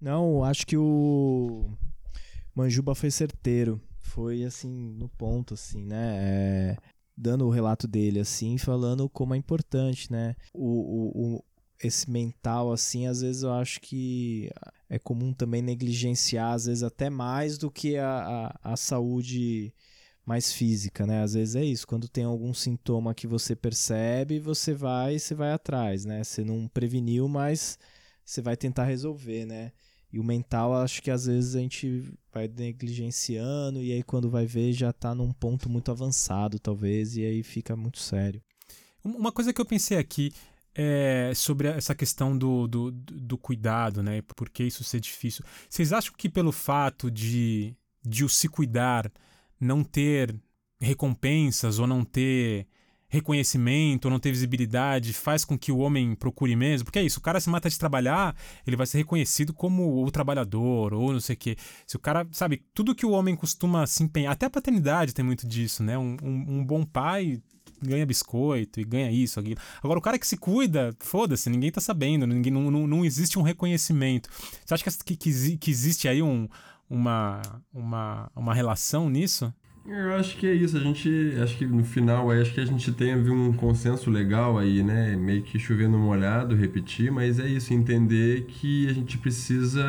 Não, acho que o Manjuba foi certeiro, foi, assim, no ponto, assim, né, é dando o relato dele, assim, falando como é importante, né? O, o, o, esse mental, assim, às vezes eu acho que é comum também negligenciar, às vezes até mais do que a, a, a saúde mais física, né? Às vezes é isso, quando tem algum sintoma que você percebe, você vai, você vai atrás, né? Você não preveniu, mas você vai tentar resolver, né? E o mental, acho que às vezes a gente vai negligenciando e aí quando vai ver já está num ponto muito avançado, talvez, e aí fica muito sério. Uma coisa que eu pensei aqui é sobre essa questão do, do, do cuidado, né? Por que isso ser difícil? Vocês acham que pelo fato de, de o se cuidar não ter recompensas ou não ter reconhecimento, não ter visibilidade, faz com que o homem procure mesmo. Porque é isso, o cara se mata de trabalhar, ele vai ser reconhecido como o trabalhador, ou não sei o quê. Se o cara, sabe, tudo que o homem costuma se empenhar, até a paternidade tem muito disso, né? Um, um, um bom pai ganha biscoito e ganha isso, aquilo. Agora, o cara que se cuida, foda-se, ninguém tá sabendo, ninguém, não, não, não existe um reconhecimento. Você acha que, que, que existe aí um, uma, uma, uma relação nisso? Eu acho que é isso, a gente, acho que no final acho que a gente teve um consenso legal aí, né? Meio que chovendo molhado, repetir, mas é isso, entender que a gente precisa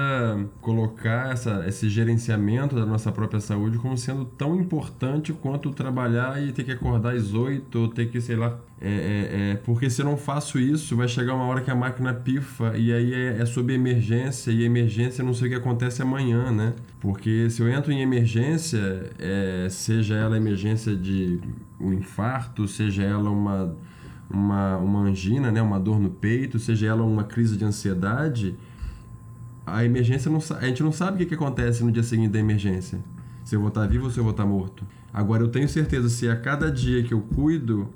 colocar essa, esse gerenciamento da nossa própria saúde como sendo tão importante quanto trabalhar e ter que acordar às oito, ou ter que, sei lá, é, é, é, porque se eu não faço isso, vai chegar uma hora que a máquina pifa e aí é, é sob emergência e emergência não sei o que acontece amanhã, né? Porque se eu entro em emergência, é, seja ela emergência de um infarto, seja ela uma, uma, uma angina, né? uma dor no peito, seja ela uma crise de ansiedade, a emergência não a gente não sabe o que, que acontece no dia seguinte da emergência. Se eu vou estar vivo ou se eu vou estar morto. Agora eu tenho certeza se a cada dia que eu cuido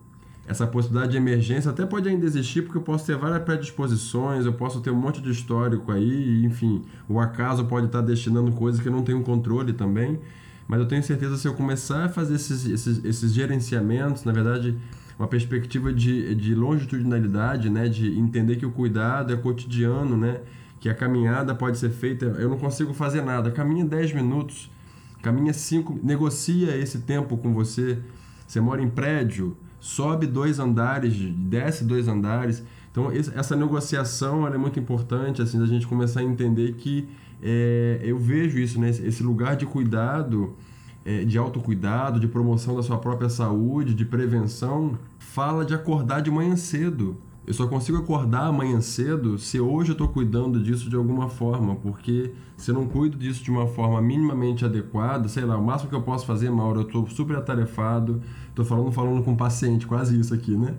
essa possibilidade de emergência até pode ainda existir, porque eu posso ter várias predisposições, eu posso ter um monte de histórico aí, enfim, o acaso pode estar destinando coisas que eu não tenho controle também. Mas eu tenho certeza se eu começar a fazer esses, esses, esses gerenciamentos, na verdade, uma perspectiva de, de longitudinalidade, né, de entender que o cuidado é cotidiano, né, que a caminhada pode ser feita, eu não consigo fazer nada, caminha 10 minutos, caminha 5, negocia esse tempo com você. Você mora em prédio, sobe dois andares, desce dois andares. Então, essa negociação é muito importante, assim, da gente começar a entender que é, eu vejo isso, né? Esse lugar de cuidado, é, de autocuidado, de promoção da sua própria saúde, de prevenção, fala de acordar de manhã cedo. Eu só consigo acordar amanhã cedo se hoje eu estou cuidando disso de alguma forma, porque se eu não cuido disso de uma forma minimamente adequada, sei lá, o máximo que eu posso fazer, Mauro, eu estou super atarefado, estou falando, falando com o paciente, quase isso aqui, né?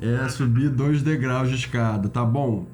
É subir dois degraus de escada, tá bom?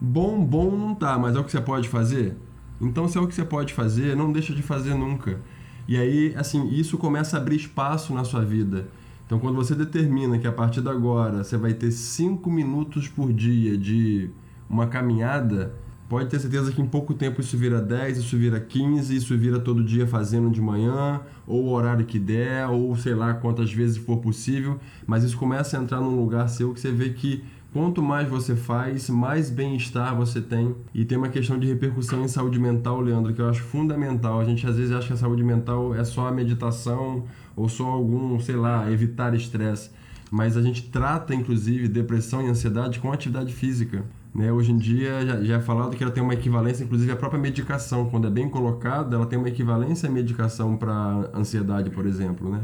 Bom, bom não tá, mas é o que você pode fazer? Então, se é o que você pode fazer, não deixa de fazer nunca. E aí, assim, isso começa a abrir espaço na sua vida. Então, quando você determina que a partir de agora você vai ter 5 minutos por dia de uma caminhada, pode ter certeza que em pouco tempo isso vira 10, isso vira 15, isso vira todo dia fazendo de manhã, ou o horário que der, ou sei lá quantas vezes for possível, mas isso começa a entrar num lugar seu que você vê que Quanto mais você faz, mais bem-estar você tem. E tem uma questão de repercussão em saúde mental, Leandro, que eu acho fundamental. A gente às vezes acha que a saúde mental é só a meditação ou só algum, sei lá, evitar estresse. Mas a gente trata, inclusive, depressão e ansiedade com atividade física. Né? Hoje em dia já, já é falado que ela tem uma equivalência, inclusive a própria medicação, quando é bem colocada, ela tem uma equivalência à medicação para ansiedade, por exemplo. Né?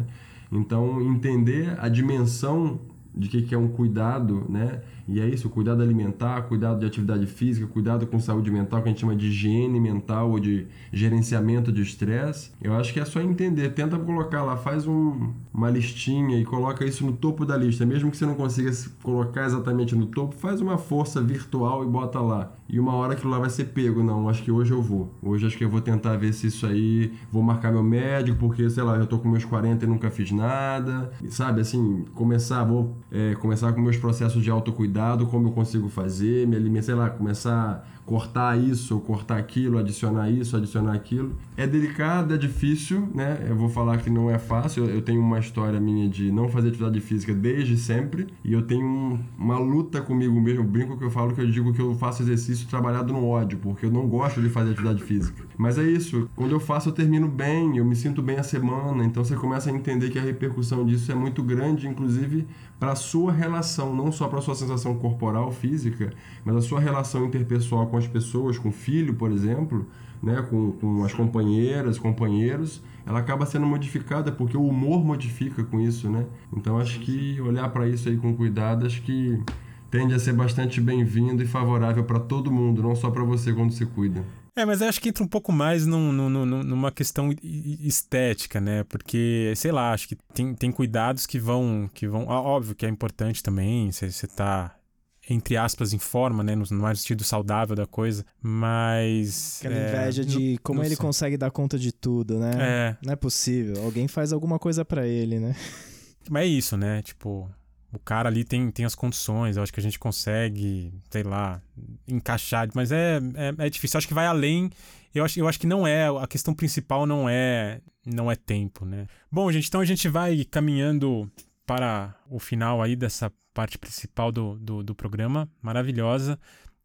Então, entender a dimensão de que, que é um cuidado, né? E é isso, cuidado alimentar, cuidado de atividade física, cuidado com saúde mental, que a gente chama de higiene mental ou de gerenciamento de estresse. Eu acho que é só entender, tenta colocar lá, faz um, uma listinha e coloca isso no topo da lista. Mesmo que você não consiga colocar exatamente no topo, faz uma força virtual e bota lá. E uma hora aquilo lá vai ser pego. Não, acho que hoje eu vou. Hoje acho que eu vou tentar ver se isso aí. Vou marcar meu médico, porque, sei lá, eu tô com meus 40 e nunca fiz nada. Sabe, assim, começar, vou é, começar com meus processos de autocuidado, como eu consigo fazer, me alimentar, sei lá, começar cortar isso, cortar aquilo, adicionar isso, adicionar aquilo. É delicado, é difícil, né? Eu vou falar que não é fácil. Eu tenho uma história minha de não fazer atividade física desde sempre e eu tenho um, uma luta comigo mesmo. Eu brinco que eu falo que eu digo que eu faço exercício trabalhado no ódio, porque eu não gosto de fazer atividade física. Mas é isso. Quando eu faço, eu termino bem, eu me sinto bem a semana. Então você começa a entender que a repercussão disso é muito grande, inclusive para sua relação, não só para sua sensação corporal, física, mas a sua relação interpessoal com as pessoas, com o filho, por exemplo, né, com, com as companheiras, companheiros, ela acaba sendo modificada porque o humor modifica com isso, né? Então acho que olhar para isso aí com cuidado, acho que tende a ser bastante bem-vindo e favorável para todo mundo, não só para você quando se cuida. É, mas eu acho que entra um pouco mais num, num, numa questão estética, né? Porque, sei lá, acho que tem, tem cuidados que vão. que vão Óbvio que é importante também, você, você tá entre aspas, em forma, né? No, no mais sentido saudável da coisa, mas... Aquela é, inveja de como ele sei. consegue dar conta de tudo, né? É. Não é possível. Alguém faz alguma coisa para ele, né? Mas é isso, né? Tipo, o cara ali tem, tem as condições, eu acho que a gente consegue, sei lá, encaixar, mas é, é, é, difícil. Eu acho que vai além. Eu acho, eu acho que não é. A questão principal não é não é tempo, né? Bom, gente, então a gente vai caminhando para o final aí dessa parte principal do, do, do programa, maravilhosa.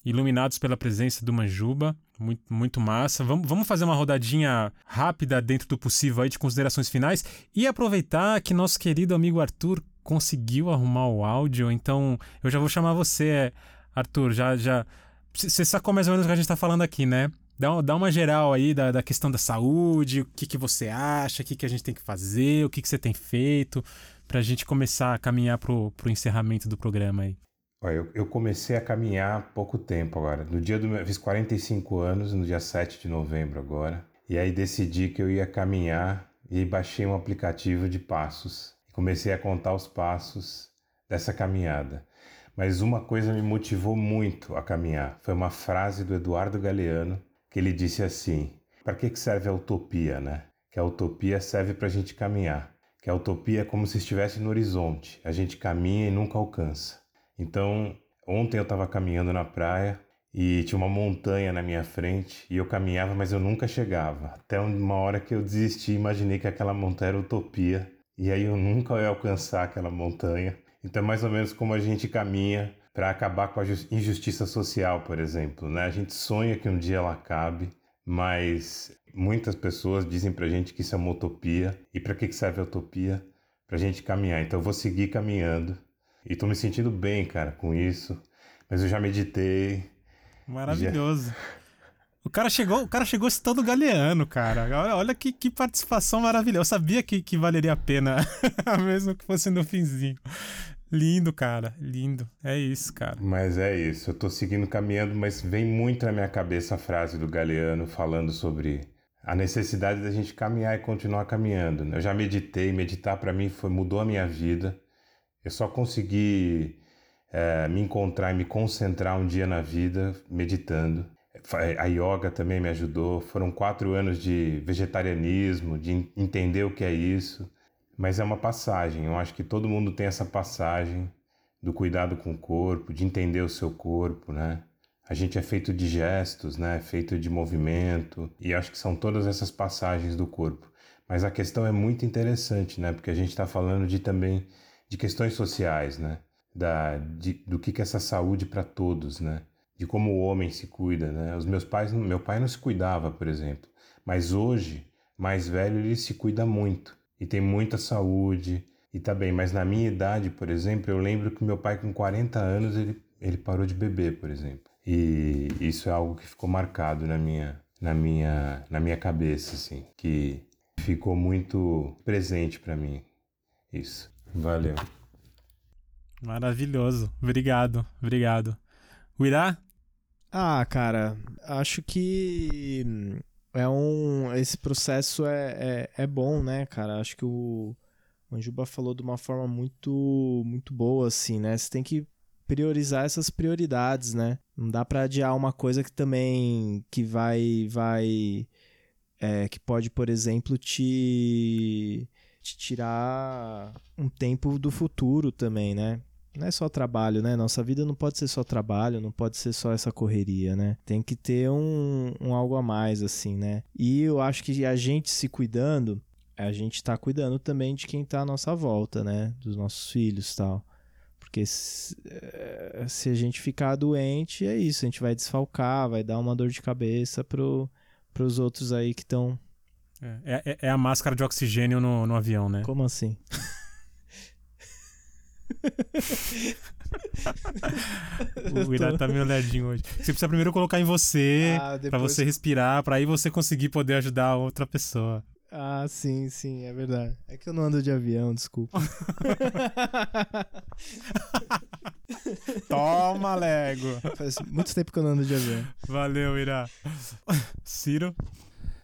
Iluminados pela presença do Manjuba, muito, muito massa. Vamos, vamos fazer uma rodadinha rápida dentro do possível aí de considerações finais e aproveitar que nosso querido amigo Arthur conseguiu arrumar o áudio, então eu já vou chamar você, Arthur, já já você sacou mais ou menos o que a gente está falando aqui, né? Dá, dá uma geral aí da, da questão da saúde, o que, que você acha, o que, que a gente tem que fazer, o que, que você tem feito, para a gente começar a caminhar pro, pro encerramento do programa aí. Eu, eu comecei a caminhar há pouco tempo agora. No dia do meu. Fiz 45 anos, no dia 7 de novembro agora. E aí decidi que eu ia caminhar e baixei um aplicativo de passos comecei a contar os passos dessa caminhada. Mas uma coisa me motivou muito a caminhar. Foi uma frase do Eduardo Galeano que ele disse assim: Para que serve a utopia, né? Que a utopia serve para a gente caminhar. Que a utopia é como se estivesse no horizonte. A gente caminha e nunca alcança. Então, ontem eu estava caminhando na praia e tinha uma montanha na minha frente e eu caminhava, mas eu nunca chegava. Até uma hora que eu desisti, imaginei que aquela montanha era utopia e aí eu nunca ia alcançar aquela montanha. Então é mais ou menos como a gente caminha para acabar com a injustiça social, por exemplo. Né? A gente sonha que um dia ela acabe, mas muitas pessoas dizem para a gente que isso é uma utopia. E para que serve a utopia? Para a gente caminhar. Então eu vou seguir caminhando. E estou me sentindo bem, cara, com isso. Mas eu já meditei. Maravilhoso. O cara chegou, o cara chegou citando Galeano, cara. Olha, olha que, que participação maravilhosa. Eu sabia que, que valeria a pena, *laughs* mesmo que fosse no finzinho. Lindo, cara, lindo. É isso, cara. Mas é isso. Eu tô seguindo caminhando, mas vem muito na minha cabeça a frase do Galeano falando sobre a necessidade da gente caminhar e continuar caminhando. Né? Eu já meditei, meditar para mim foi mudou a minha vida. Eu só consegui é, me encontrar e me concentrar um dia na vida meditando. A yoga também me ajudou. Foram quatro anos de vegetarianismo, de entender o que é isso. Mas é uma passagem. Eu acho que todo mundo tem essa passagem do cuidado com o corpo, de entender o seu corpo, né? A gente é feito de gestos, né? Feito de movimento. E acho que são todas essas passagens do corpo. Mas a questão é muito interessante, né? Porque a gente está falando de também de questões sociais, né? Da, de, do que, que é essa saúde para todos, né? de como o homem se cuida, né? Os meus pais, meu pai não se cuidava, por exemplo, mas hoje, mais velho, ele se cuida muito e tem muita saúde e tá bem. Mas na minha idade, por exemplo, eu lembro que meu pai com 40 anos ele, ele parou de beber, por exemplo. E isso é algo que ficou marcado na minha na minha na minha cabeça, assim, que ficou muito presente para mim. Isso. Valeu. Maravilhoso. Obrigado, obrigado. O Irá? Ah, cara, acho que é um. Esse processo é, é, é bom, né, cara? Acho que o Manjuba falou de uma forma muito, muito boa, assim, né? Você tem que priorizar essas prioridades, né? Não dá para adiar uma coisa que também que vai vai é, que pode, por exemplo, te, te tirar um tempo do futuro também, né? Não é só trabalho, né? Nossa vida não pode ser só trabalho, não pode ser só essa correria, né? Tem que ter um, um algo a mais, assim, né? E eu acho que a gente se cuidando, a gente tá cuidando também de quem tá à nossa volta, né? Dos nossos filhos e tal. Porque se, eh, se, a gente ficar doente, é isso, a gente vai desfalcar, vai dar uma dor de cabeça pro, pros outros aí que estão. É, é, é, a máscara de oxigênio no, no avião, né? Como assim? *laughs* o Irá tá meio olhadinho hoje. Você precisa primeiro colocar em você, ah, depois... para você respirar, para aí você conseguir poder ajudar a outra pessoa. Ah, sim, sim, é verdade. É que eu não ando de avião, desculpa. *laughs* Toma, Lego. Faz muito tempo que eu não ando de avião. Valeu, Irá. Ciro?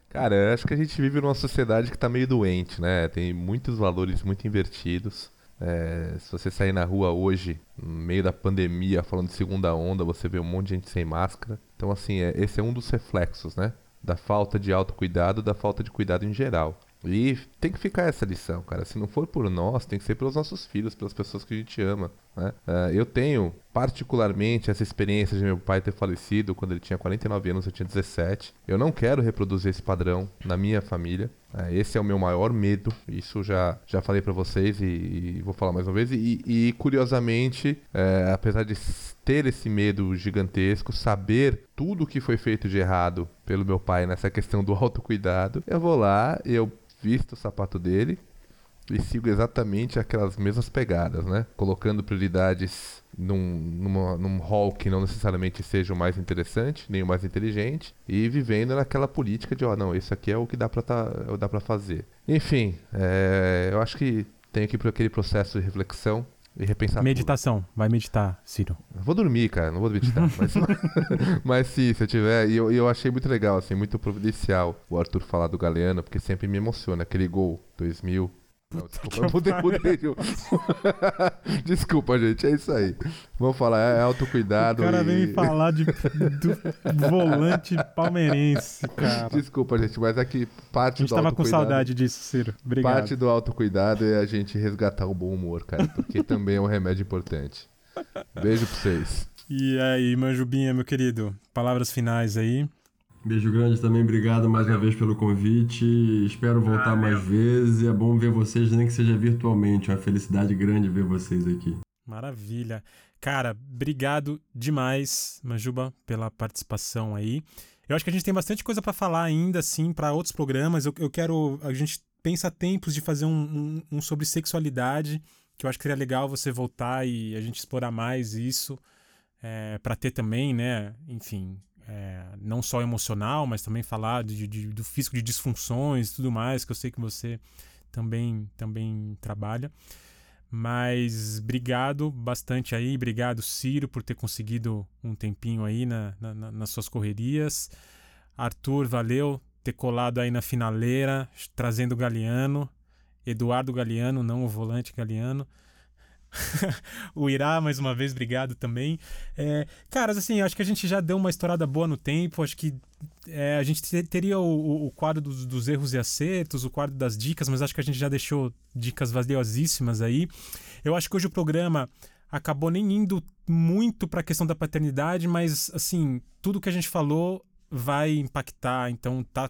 Cara, eu acho que a gente vive numa sociedade que tá meio doente, né? Tem muitos valores muito invertidos. É, se você sair na rua hoje, no meio da pandemia, falando de segunda onda, você vê um monte de gente sem máscara. Então, assim, é, esse é um dos reflexos, né? Da falta de autocuidado, da falta de cuidado em geral. E tem que ficar essa lição, cara. Se não for por nós, tem que ser pelos nossos filhos, pelas pessoas que a gente ama. Né? Uh, eu tenho particularmente essa experiência de meu pai ter falecido quando ele tinha 49 anos, eu tinha 17. Eu não quero reproduzir esse padrão na minha família. Uh, esse é o meu maior medo. Isso já, já falei para vocês e, e, vou falar mais uma vez. E, e curiosamente, uh, apesar de ter esse medo gigantesco, saber tudo o que foi feito de errado pelo meu pai nessa questão do autocuidado, eu vou lá, eu visto o sapato dele e sigo exatamente aquelas mesmas pegadas, né? Colocando prioridades num, numa, num hall que não necessariamente seja o mais interessante, nem o mais inteligente, e vivendo naquela política de, ó, oh, não, isso aqui é o que dá pra, tá, é dá pra fazer. Enfim, é, eu acho que tem aqui por aquele processo de reflexão e repensar Meditação. Tudo. Vai meditar, Ciro. Eu vou dormir, cara. Não vou meditar. *laughs* mas, *laughs* mas sim, se eu tiver... E eu, eu achei muito legal, assim, muito providencial o Arthur falar do Galeano, porque sempre me emociona. Aquele gol 2000 não, desculpa, eu mudei, mudei. *laughs* desculpa, gente, é isso aí. Vamos falar, é autocuidado. O cara e... vem me falar de, do volante palmeirense, cara. Desculpa, gente, mas é que parte do A gente tava com saudade disso, Ciro. Obrigado. Parte do autocuidado é a gente resgatar o bom humor, cara, porque *laughs* também é um remédio importante. Beijo pra vocês. E aí, Manjubinha, meu querido, palavras finais aí. Beijo grande também, obrigado mais uma vez pelo convite. Espero voltar mais vezes. É bom ver vocês, nem que seja virtualmente. É uma felicidade grande ver vocês aqui. Maravilha. Cara, obrigado demais, Manjuba, pela participação aí. Eu acho que a gente tem bastante coisa para falar ainda, assim, para outros programas. Eu, eu, quero. A gente pensa tempos de fazer um, um, um sobre sexualidade, que eu acho que seria legal você voltar e a gente explorar mais isso. É, para ter também, né? Enfim, é, não só emocional, mas também falar de, de, do físico de disfunções e tudo mais, que eu sei que você também, também trabalha. Mas obrigado bastante aí, obrigado Ciro por ter conseguido um tempinho aí na, na, nas suas correrias. Arthur, valeu ter colado aí na finaleira, trazendo o Galeano. Eduardo Galeano, não o volante Galeano. *laughs* o Irá, mais uma vez, obrigado também. É, caras, assim, acho que a gente já deu uma estourada boa no tempo. Acho que é, a gente teria o, o quadro dos, dos, erros e acertos, o quadro das dicas, mas acho que a gente já deixou dicas valiosíssimas aí. Eu acho que hoje o programa acabou nem indo muito para a questão da paternidade, mas, assim, tudo que a gente falou vai impactar. Então, tá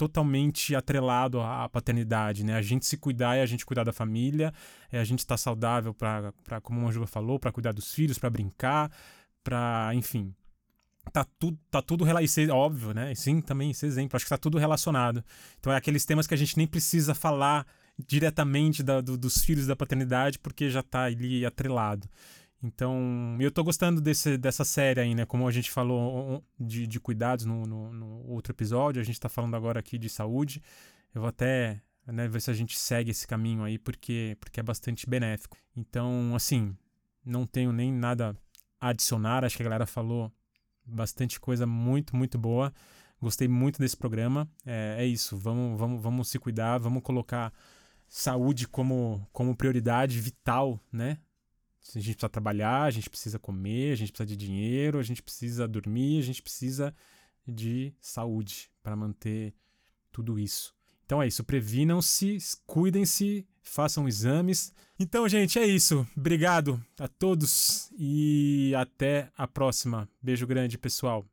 totalmente atrelado à paternidade, né? A gente se cuidar é a gente cuidar da família, é a gente estar tá saudável para, como a Juba falou, para cuidar dos filhos, para brincar, para, enfim, tá tudo tá tudo relacionado, óbvio, né? sim, também esse exemplo, acho que tá tudo relacionado. Então é aqueles temas que a gente nem precisa falar diretamente da, do, dos filhos da paternidade porque já tá ali atrelado. Então, eu tô gostando desse, dessa série aí, né? Como a gente falou de, de cuidados no, no, no outro episódio, a gente tá falando agora aqui de saúde. Eu vou até né, ver se a gente segue esse caminho aí, porque, porque é bastante benéfico. Então, assim, não tenho nem nada a adicionar. Acho que a galera falou bastante coisa muito, muito boa. Gostei muito desse programa. É, é isso. Vamos, vamos, vamos se cuidar, vamos colocar saúde como, como prioridade vital, né? A gente precisa trabalhar, a gente precisa comer, a gente precisa de dinheiro, a gente precisa dormir, a gente precisa de saúde para manter tudo isso. Então é isso, previnam-se, cuidem-se, façam exames. Então, gente, é isso. Obrigado a todos e até a próxima. Beijo grande, pessoal.